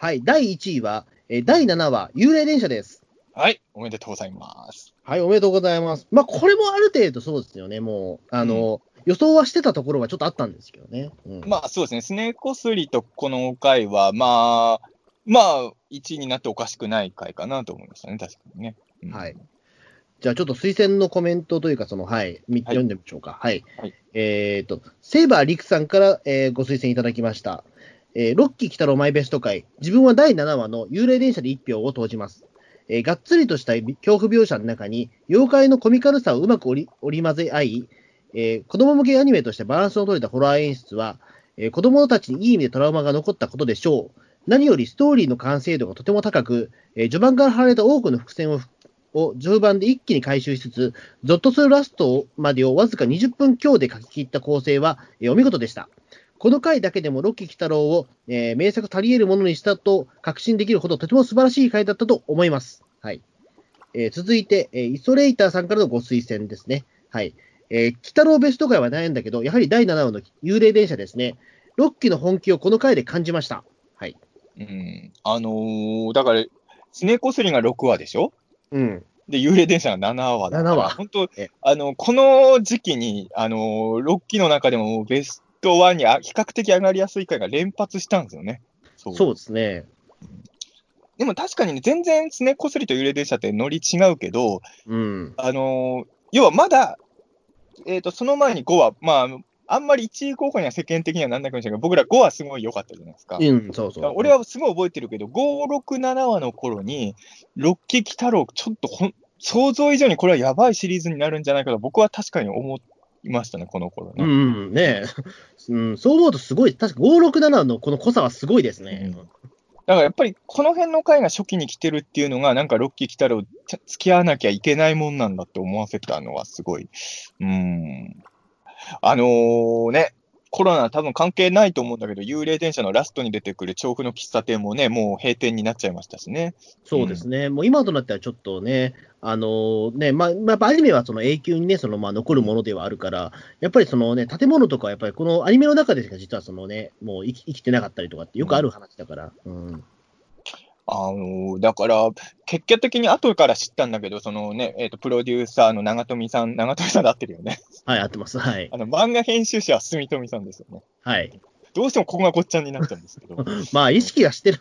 はい。第1位は、えー第7話、幽霊電車です。はい、おめでとうございます。はい、おめでとうございます。まあ、これもある程度そうですよね。もう、あの、予想はしてたところはちょっとあったんですけどね。うん、まあそうですね、スネーコスリとこの回は、まあ、まあ、1位になっておかしくない回かなと思いましたね、確かにね。うんはい。じゃあちょっと推薦のコメントというか、その、はい、読んでみましょうか。はい。はいえっ、と、セイバーリクさんから、えーご推薦いただきました。えーロッキー北郎マイベスト回。自分は第7話の幽霊電車で1票を投じます。えーがっつりとした恐怖描写の中に、妖怪のコミカルさをうまく織りり交ぜ合い、えー子供向けアニメとしてバランスの取れたホラー演出は、えー子供たちにいい意味でトラウマが残ったことでしょう。何よりストーリーの完成度がとても高く、えー序盤から張られた多くの伏線をを序盤で一気に回収しつつ、ゾッとするラストまでをわずか20分強で書き切った構成は、えーお見事でした。この回だけでもロッキー鬼太郎を、えー名作足り得るものにしたと確信できるほどとても素晴らしい回だったと思います。はい。えー続いて、えーイソレイターさんからのご推薦ですね。はい。えー、鬼太郎ベスト回はないんだけど、やはり第7話の幽霊電車ですね。ロッキーの本気をこの回で感じました。はい。うん、あのーだから、スネーコスリが6話でしょ？うん。で、幽霊電車が7話だから。7話本当え、あの、この時期に、あのー、6期の中でもベスト1にあ比較的上がりやすい回が連発したんですよね。そうそうですね。でも確かにね、全然スネコスリと幽霊電車って乗り違うけど、うん。あのー要はまだ、えっ、と、その前に5話、まあ、あんまり1位候補には世間的にはなんないかもしれないけど、僕ら5話すごい良かったじゃないですか。うん、そうそう。俺はすごい覚えてるけど、5、6、7話の頃に、ロッキー・キ太郎、ちょっとほん想像以上にこれはやばいシリーズになるんじゃないかと、僕は確かに思いましたね、この頃ね。うんうん、ねえ、うん、そう思うとすごい、確か567のこの濃さはすごいですね。だからやっぱりこの辺の回が初期に来てるっていうのが、なんかロッキー・キ太郎、ちゃ付き合わなきゃいけないもんなんだって思わせたのはすごい。うん。あのーね、コロナ多分関係ないと思うんだけど、幽霊電車のラストに出てくる調布の喫茶店もね、もう閉店になっちゃいましたしね。そうですね、もう今となってはちょっとね、あのね、まあ、やっぱアニメはその永久にね、そのまあ残るものではあるから、やっぱりそのね、建物とかやっぱりこのアニメの中でしか実はそのね、もう生き生きてなかったりとかってよくある話だから。うん。あのーだから、結果的に後から知ったんだけど、そのね、えっ、と、プロデューサーの長富さん、長富さんで合ってるよね。はい、合ってます。はい。あの、漫画編集者は住富さんですよね。はい。どうしてもここがごっちゃになっちゃうんですけど。まあ、意識はしてる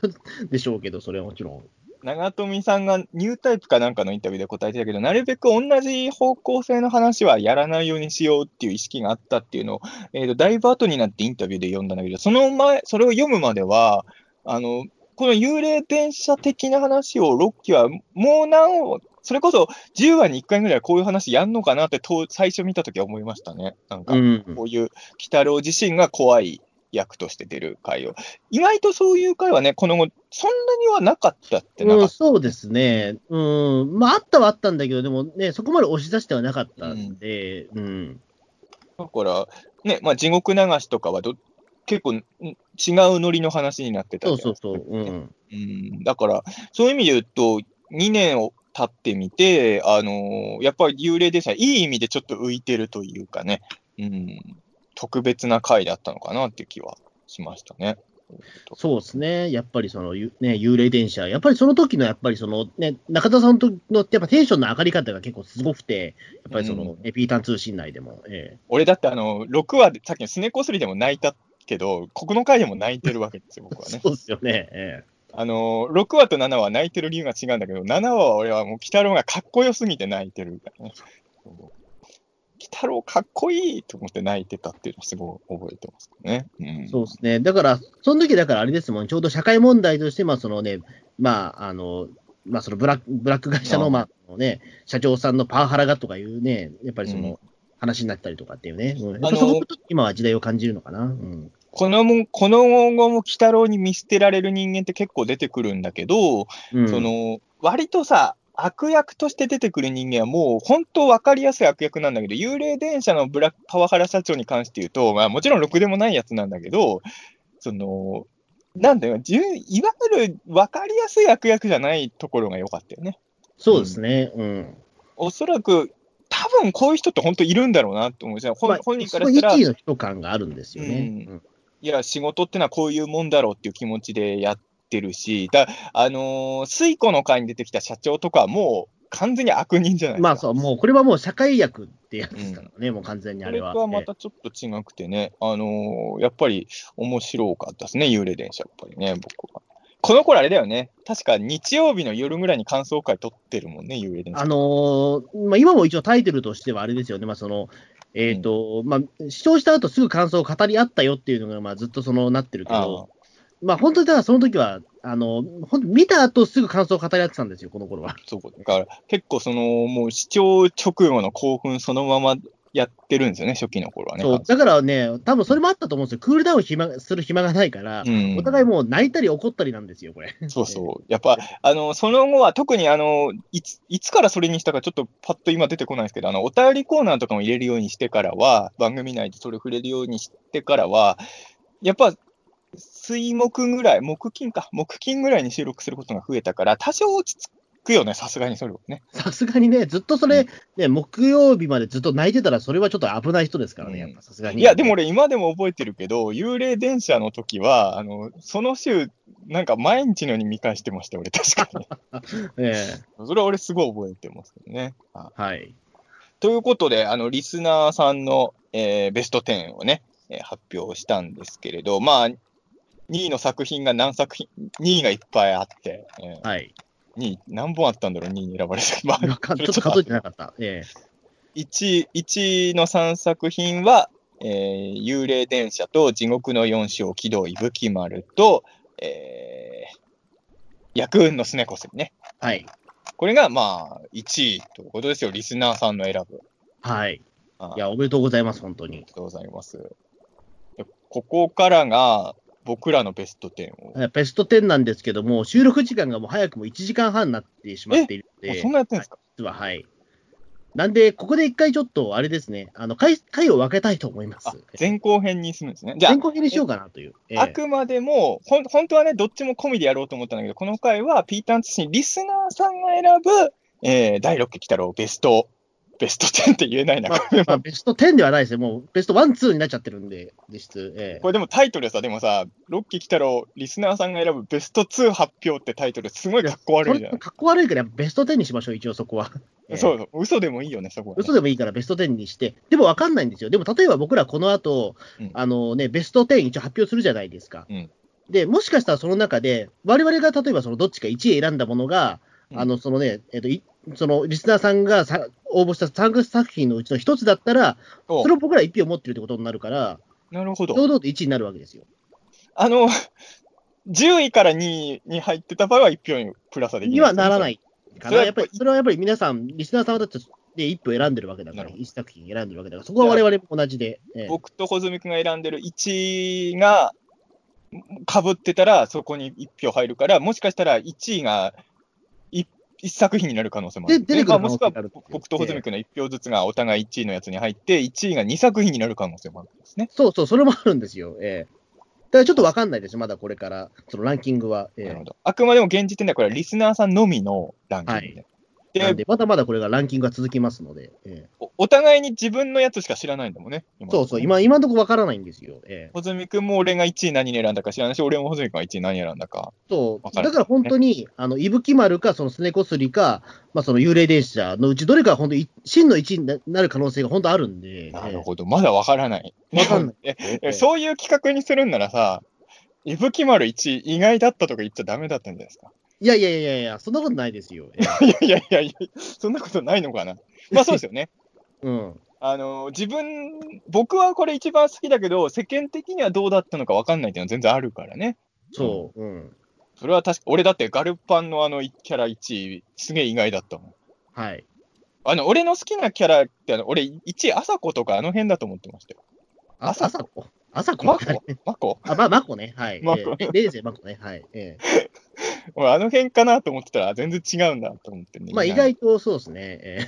でしょうけど、それはもちろん。長富さんがニュータイプかなんかのインタビューで答えてたけど、なるべく同じ方向性の話はやらないようにしようっていう意識があったっていうのを、えーとだいぶ後になってインタビューで読んだんだけど、その前、それを読むまでは、あの、この幽霊電車的な話をロッキーはもうなお、それこそ10話に1回ぐらいはこういう話やんのかなってと最初見たときは思いましたね。なんかう、ん。こういう鬼太郎自身が怖い役として出る回を。意外とそういう回はね、この後、そんなにはなかったってなかうん。そうですね。うん。まあ、あったはあったんだけど、でもね、そこまで押し出してはなかったんで、うん。だから、ね、まあ、地獄流しとかはど結構ん違うノリの話になってたそうそうそう。うん。うん、だから、そういう意味で言うと、2年を経ってみて、あのーやっぱり幽霊電車、いい意味でちょっと浮いてるというかね、うん、特別な回だったのかなっていう気はしましたね。そうですね。やっぱりその、ゆね、幽霊電車。やっぱりその時の、やっぱりその、ね、中田さんとの、やっぱテンションの上がり方が結構すごくて、やっぱりその、ねピータン通信内でも、え俺だってあの、6話で、さっきのスネコスリでも泣いたけど、ここの回でも泣いてるわけですよ、僕はね。そうですよね。えあのー、6話と7話泣いてる理由が違うんだけど、7話は俺はもう、鬼太郎がかっこよすぎて泣いてるからね。鬼太郎かっこいいと思って泣いてたっていうのをすごい覚えてますね。うん、そうですね。だから、その時だからあれですもん、ちょうど社会問題として、まあ、そのね、まあ、あの、まあ、そのブラック、ブラック会社の、まあ、ね、社長さんのパワハラがとかいうね、やっぱりその、話になったりとかっていうね。うん、あのそこ今は時代を感じるのかな。うんこのも、この後も鬼太郎に見捨てられる人間って結構出てくるんだけど、うん、その、割とさ、悪役として出てくる人間はもう本当分かりやすい悪役なんだけど、幽霊電車のブラックパワハラ社長に関して言うと、まあもちろんろくでもないやつなんだけど、その、なんだよ、いわゆる分かりやすい悪役じゃないところが良かったよね。そうですね。うん。うん、おそらく、多分こういう人って本当いるんだろうなと思うじゃ、まあ、本人からしたら。一位の人感があるんですよね。うんいや、仕事ってのはこういうもんだろうっていう気持ちでやってるし、だあのー、水庫の会に出てきた社長とかもう完全に悪人じゃないですか。まあそう、もうこれはもう社会役ってやつですからね、うん、もう完全にあれは。それとはまたちょっと違くてね、あのー、やっぱり面白かったですね、幽霊電車、やっぱりね、僕は。この頃あれだよね。確か日曜日の夜ぐらいに感想会撮ってるもんね、幽霊電車。あのー、まあ、今も一応タイトルとしてはあれですよね。まあ、その、えっ、ー、と、うん、まあ、視聴した後すぐ感想を語り合ったよっていうのが、まあ、ずっとその、なってるけど、まあ、本当にだからその時は、あの、本当見た後すぐ感想を語り合ってたんですよ、この頃は。そう、だから結構その、もう視聴直後の興奮そのままやってるんですよね、初期の頃はね。そうだからね、多分それもあったと思うんですよ、クールダウン暇する暇がないから、うん、お互いもう泣いたり怒ったりなんですよ、これ。そうそう、やっぱ、あのその後は特にあのいついつからそれにしたか、ちょっとパッと今出てこないんですけど、あのお便りコーナーとかも入れるようにしてからは、番組内でそれ触れるようにしてからは、やっぱ水木ぐらい、木金か、木金ぐらいに収録することが増えたから、多少落ち着くよね、さすがにそれはね。さすがにね、ずっとそれ、ね、木曜日までずっと泣いてたら、それはちょっと危ない人ですからね、やっぱさすがに。いや、でも俺、今でも覚えてるけど、幽霊電車の時は、あの、その週、なんか毎日のように見返してました、俺、確かに。ええそれは俺、すごい覚えてますけどね。はい。ということで、あの、リスナーさんの、えー、ベスト10をね、えー、発表したんですけれど、まあ、2位の作品が何作品、2位がいっぱいあって、えー、はい。2位、何本あったんだろう、2位に選ばれた。まあ、ちょっと数えてなかった。ええー、1, 1位の3作品は、えー、幽霊電車と地獄の四章、軌道伊吹丸と、えー、薬運のすねこせね。はい。これが、まあ、1位ということですよ、リスナーさんの選ぶ。はい。いや、おめでとうございます、本当に。ありがとうございます。ここからが、僕らのベスト10を。ベスト10なんですけども、収録時間がもう早くも1時間半になってしまっているので、そんなやってんですか？実は、はい。なんで、ここで一回ちょっと、あれですね、あの回、回を分けたいと思います。前後編にするんですね。じゃあ、前後編にしようかなという。えー、あくまでも、ほん、本当はね、どっちも込みでやろうと思ったんだけど、この回は、ピーターン通信リスナーさんが選ぶ、えー、第6期来たろうベストベスト10って言えないな、まあ、まあ、ベスト10ではないですよ。もうベスト1、2になっちゃってるんで、実質。ええ、これでもタイトルさ、でもさ、ロッキー来たらリスナーさんが選ぶベスト2発表ってタイトル、すごいかっこ悪いじゃん。かっこ悪いから、ベスト10にしましょう、一応そこは。え、そうそう、嘘でもいいよね、そこは、ね、嘘でもいいからベスト10にして、でも分かんないんですよ。でも例えば僕らこの後、うん、あのね、ベスト10一応発表するじゃないですか。うん、で、もしかしたらその中で、我々が例えばそのどっちか1位選んだものが、あの、そのね、えっ、ー、と、そのリスナーさんがさ応募した3作品のうちの一つだったら、それを僕ら1票持ってるってことになるから、なるほど。堂々と1位になるわけですよ。あの、10位から2位に入ってた場合は1票にプラスできにはならないかな。やっぱり、それはやっぱり皆さん、リスナーさんだってで1票選んでるわけだから、1作品選んでるわけだから、そこは我々も同じで。ええ、僕と穂積君が選んでる1位がかぶってたら、そこに1票入るから、もしかしたら1位が一作品になる可能性もある。で、出てくるもしくは僕と穂積君の1票ずつがお互い1位のやつに入って、1位が2作品になる可能性もあるんですね。そうそう、それもあるんですよ。ええー、だからちょっと分かんないですまだこれから、そのランキングは。えー、なるほど。あくまでも現時点ではこれはリスナーさんのみのランキングで。はいでで、まだまだこれがランキングが続きますので、えーお、お互いに自分のやつしか知らないんだもんね。そうそう、今、今のところわからないんですよ。えー、穂積君も俺が1位何選んだか知らないし、俺も穂積君が1位何選んだか。そう、だから本当に、あの、伊吹丸か、そのすねこすりか、まあ、その幽霊電車のうちどれか本当に真の1位になる可能性が本当あるんで。なるほど、まだわからない。わかんない え。そういう企画にするんならさ、伊吹丸1位、意外だったとか言っちゃダメだったんじゃないですか。いやいやいやいや、そんなことないですよ。え えいやいやいやいや、そんなことないのかな。まあそうですよね。うん。あの、自分、僕はこれ一番好きだけど、世間的にはどうだったのか分かんないっていうのは全然あるからね。そう。うん。それは確か、俺だってガルパンのあのキャラ1位、すげえ意外だったもん。はい。あの、俺の好きなキャラって、あの俺1位、朝子とかあの辺だと思ってましたよ。あ朝朝子朝子マコ？マコ？あ、ま、マコね。はい。マコええレーゼマコね。はい。ええ俺あの辺かなと思ってたら、全然違うんだと思ってね。まあ意外とそうですね。え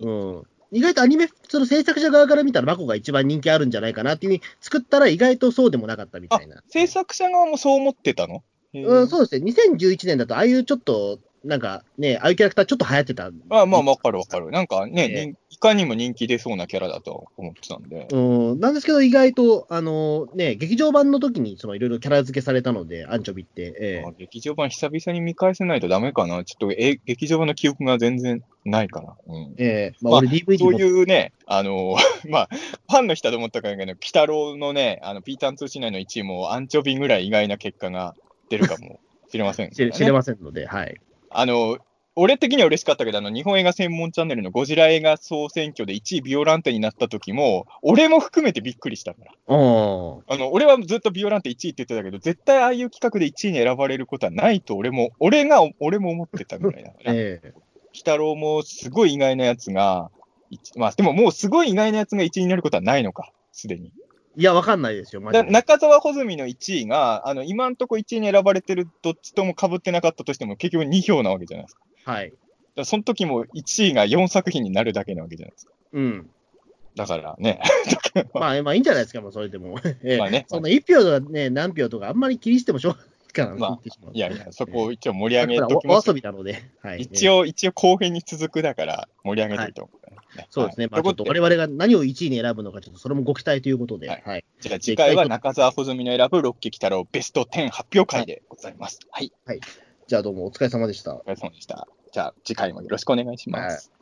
えうん。意外とアニメ、その制作者側から見たらマコが一番人気あるんじゃないかなっていうふうに作ったら意外とそうでもなかったみあたいな。制作者側もそう思ってたの？うん、うそうですね。2011年だと、ああいうちょっと、なんかね、ああいうキャラクターちょっと流行ってた。あまあ、わかるわかる。なんかね、いかにも人気出そうなキャラだと思ってたんで。うん、なんですけど、意外と、あのね、劇場版の時に、そのいろいろキャラ付けされたので、アンチョビって、ええあ劇場版久々に見返せないとダメかな。ちょっとえ劇場版の記憶が全然ないかな。うんええまあ、まあ俺 DVD そうもいうね、あの まあ、ファンの人だと思ったからけど、鬼太郎のね、あのピーターン通信内の1位もアンチョビぐらい意外な結果が出るかもしれません、知れ知れませんので、はい。あの、俺的には嬉しかったけど、あの、日本映画専門チャンネルのゴジラ映画総選挙で1位ビオランテになった時も、俺も含めてびっくりしたから。あの、俺はずっとビオランテ1位って言ってたけど、絶対ああいう企画で1位に選ばれることはないと俺も、俺が、俺も思ってたぐらいだから。ええ鬼太郎もすごい意外なやつが、一まあ、でももうすごい意外なやつが1位になることはないのか、すでに。いや、わかんないですよ、マジだで。中澤穂積の1位が、あの、今んとこ1位に選ばれてるどっちとも被ってなかったとしても、結局2票なわけじゃないですか。はい。だその時も1位が4作品になるだけなわけじゃないですか。うん。だからね。まあ、まあいいんじゃないですか、もうそれでも。ええまあね そんな1票とかね、何票とか、あんまり気にしてもしょうがないから、まあ言ってしまういやいや、そこを一応盛り上げときます遊。びなので、はい。一応、一応後編に続くだから盛り上げといた方がいいね。そうですね。まあ、ちょっと我々が何を1位に選ぶのか、ちょっとそれもご期待ということで、ははいい。じゃあ次回は中澤穂積の選ぶ六期鬼太郎ベスト10発表会でございます。はい。じゃあどうもお疲れ様でした。お疲れ様でした。じゃあ次回もよろしくお願いします。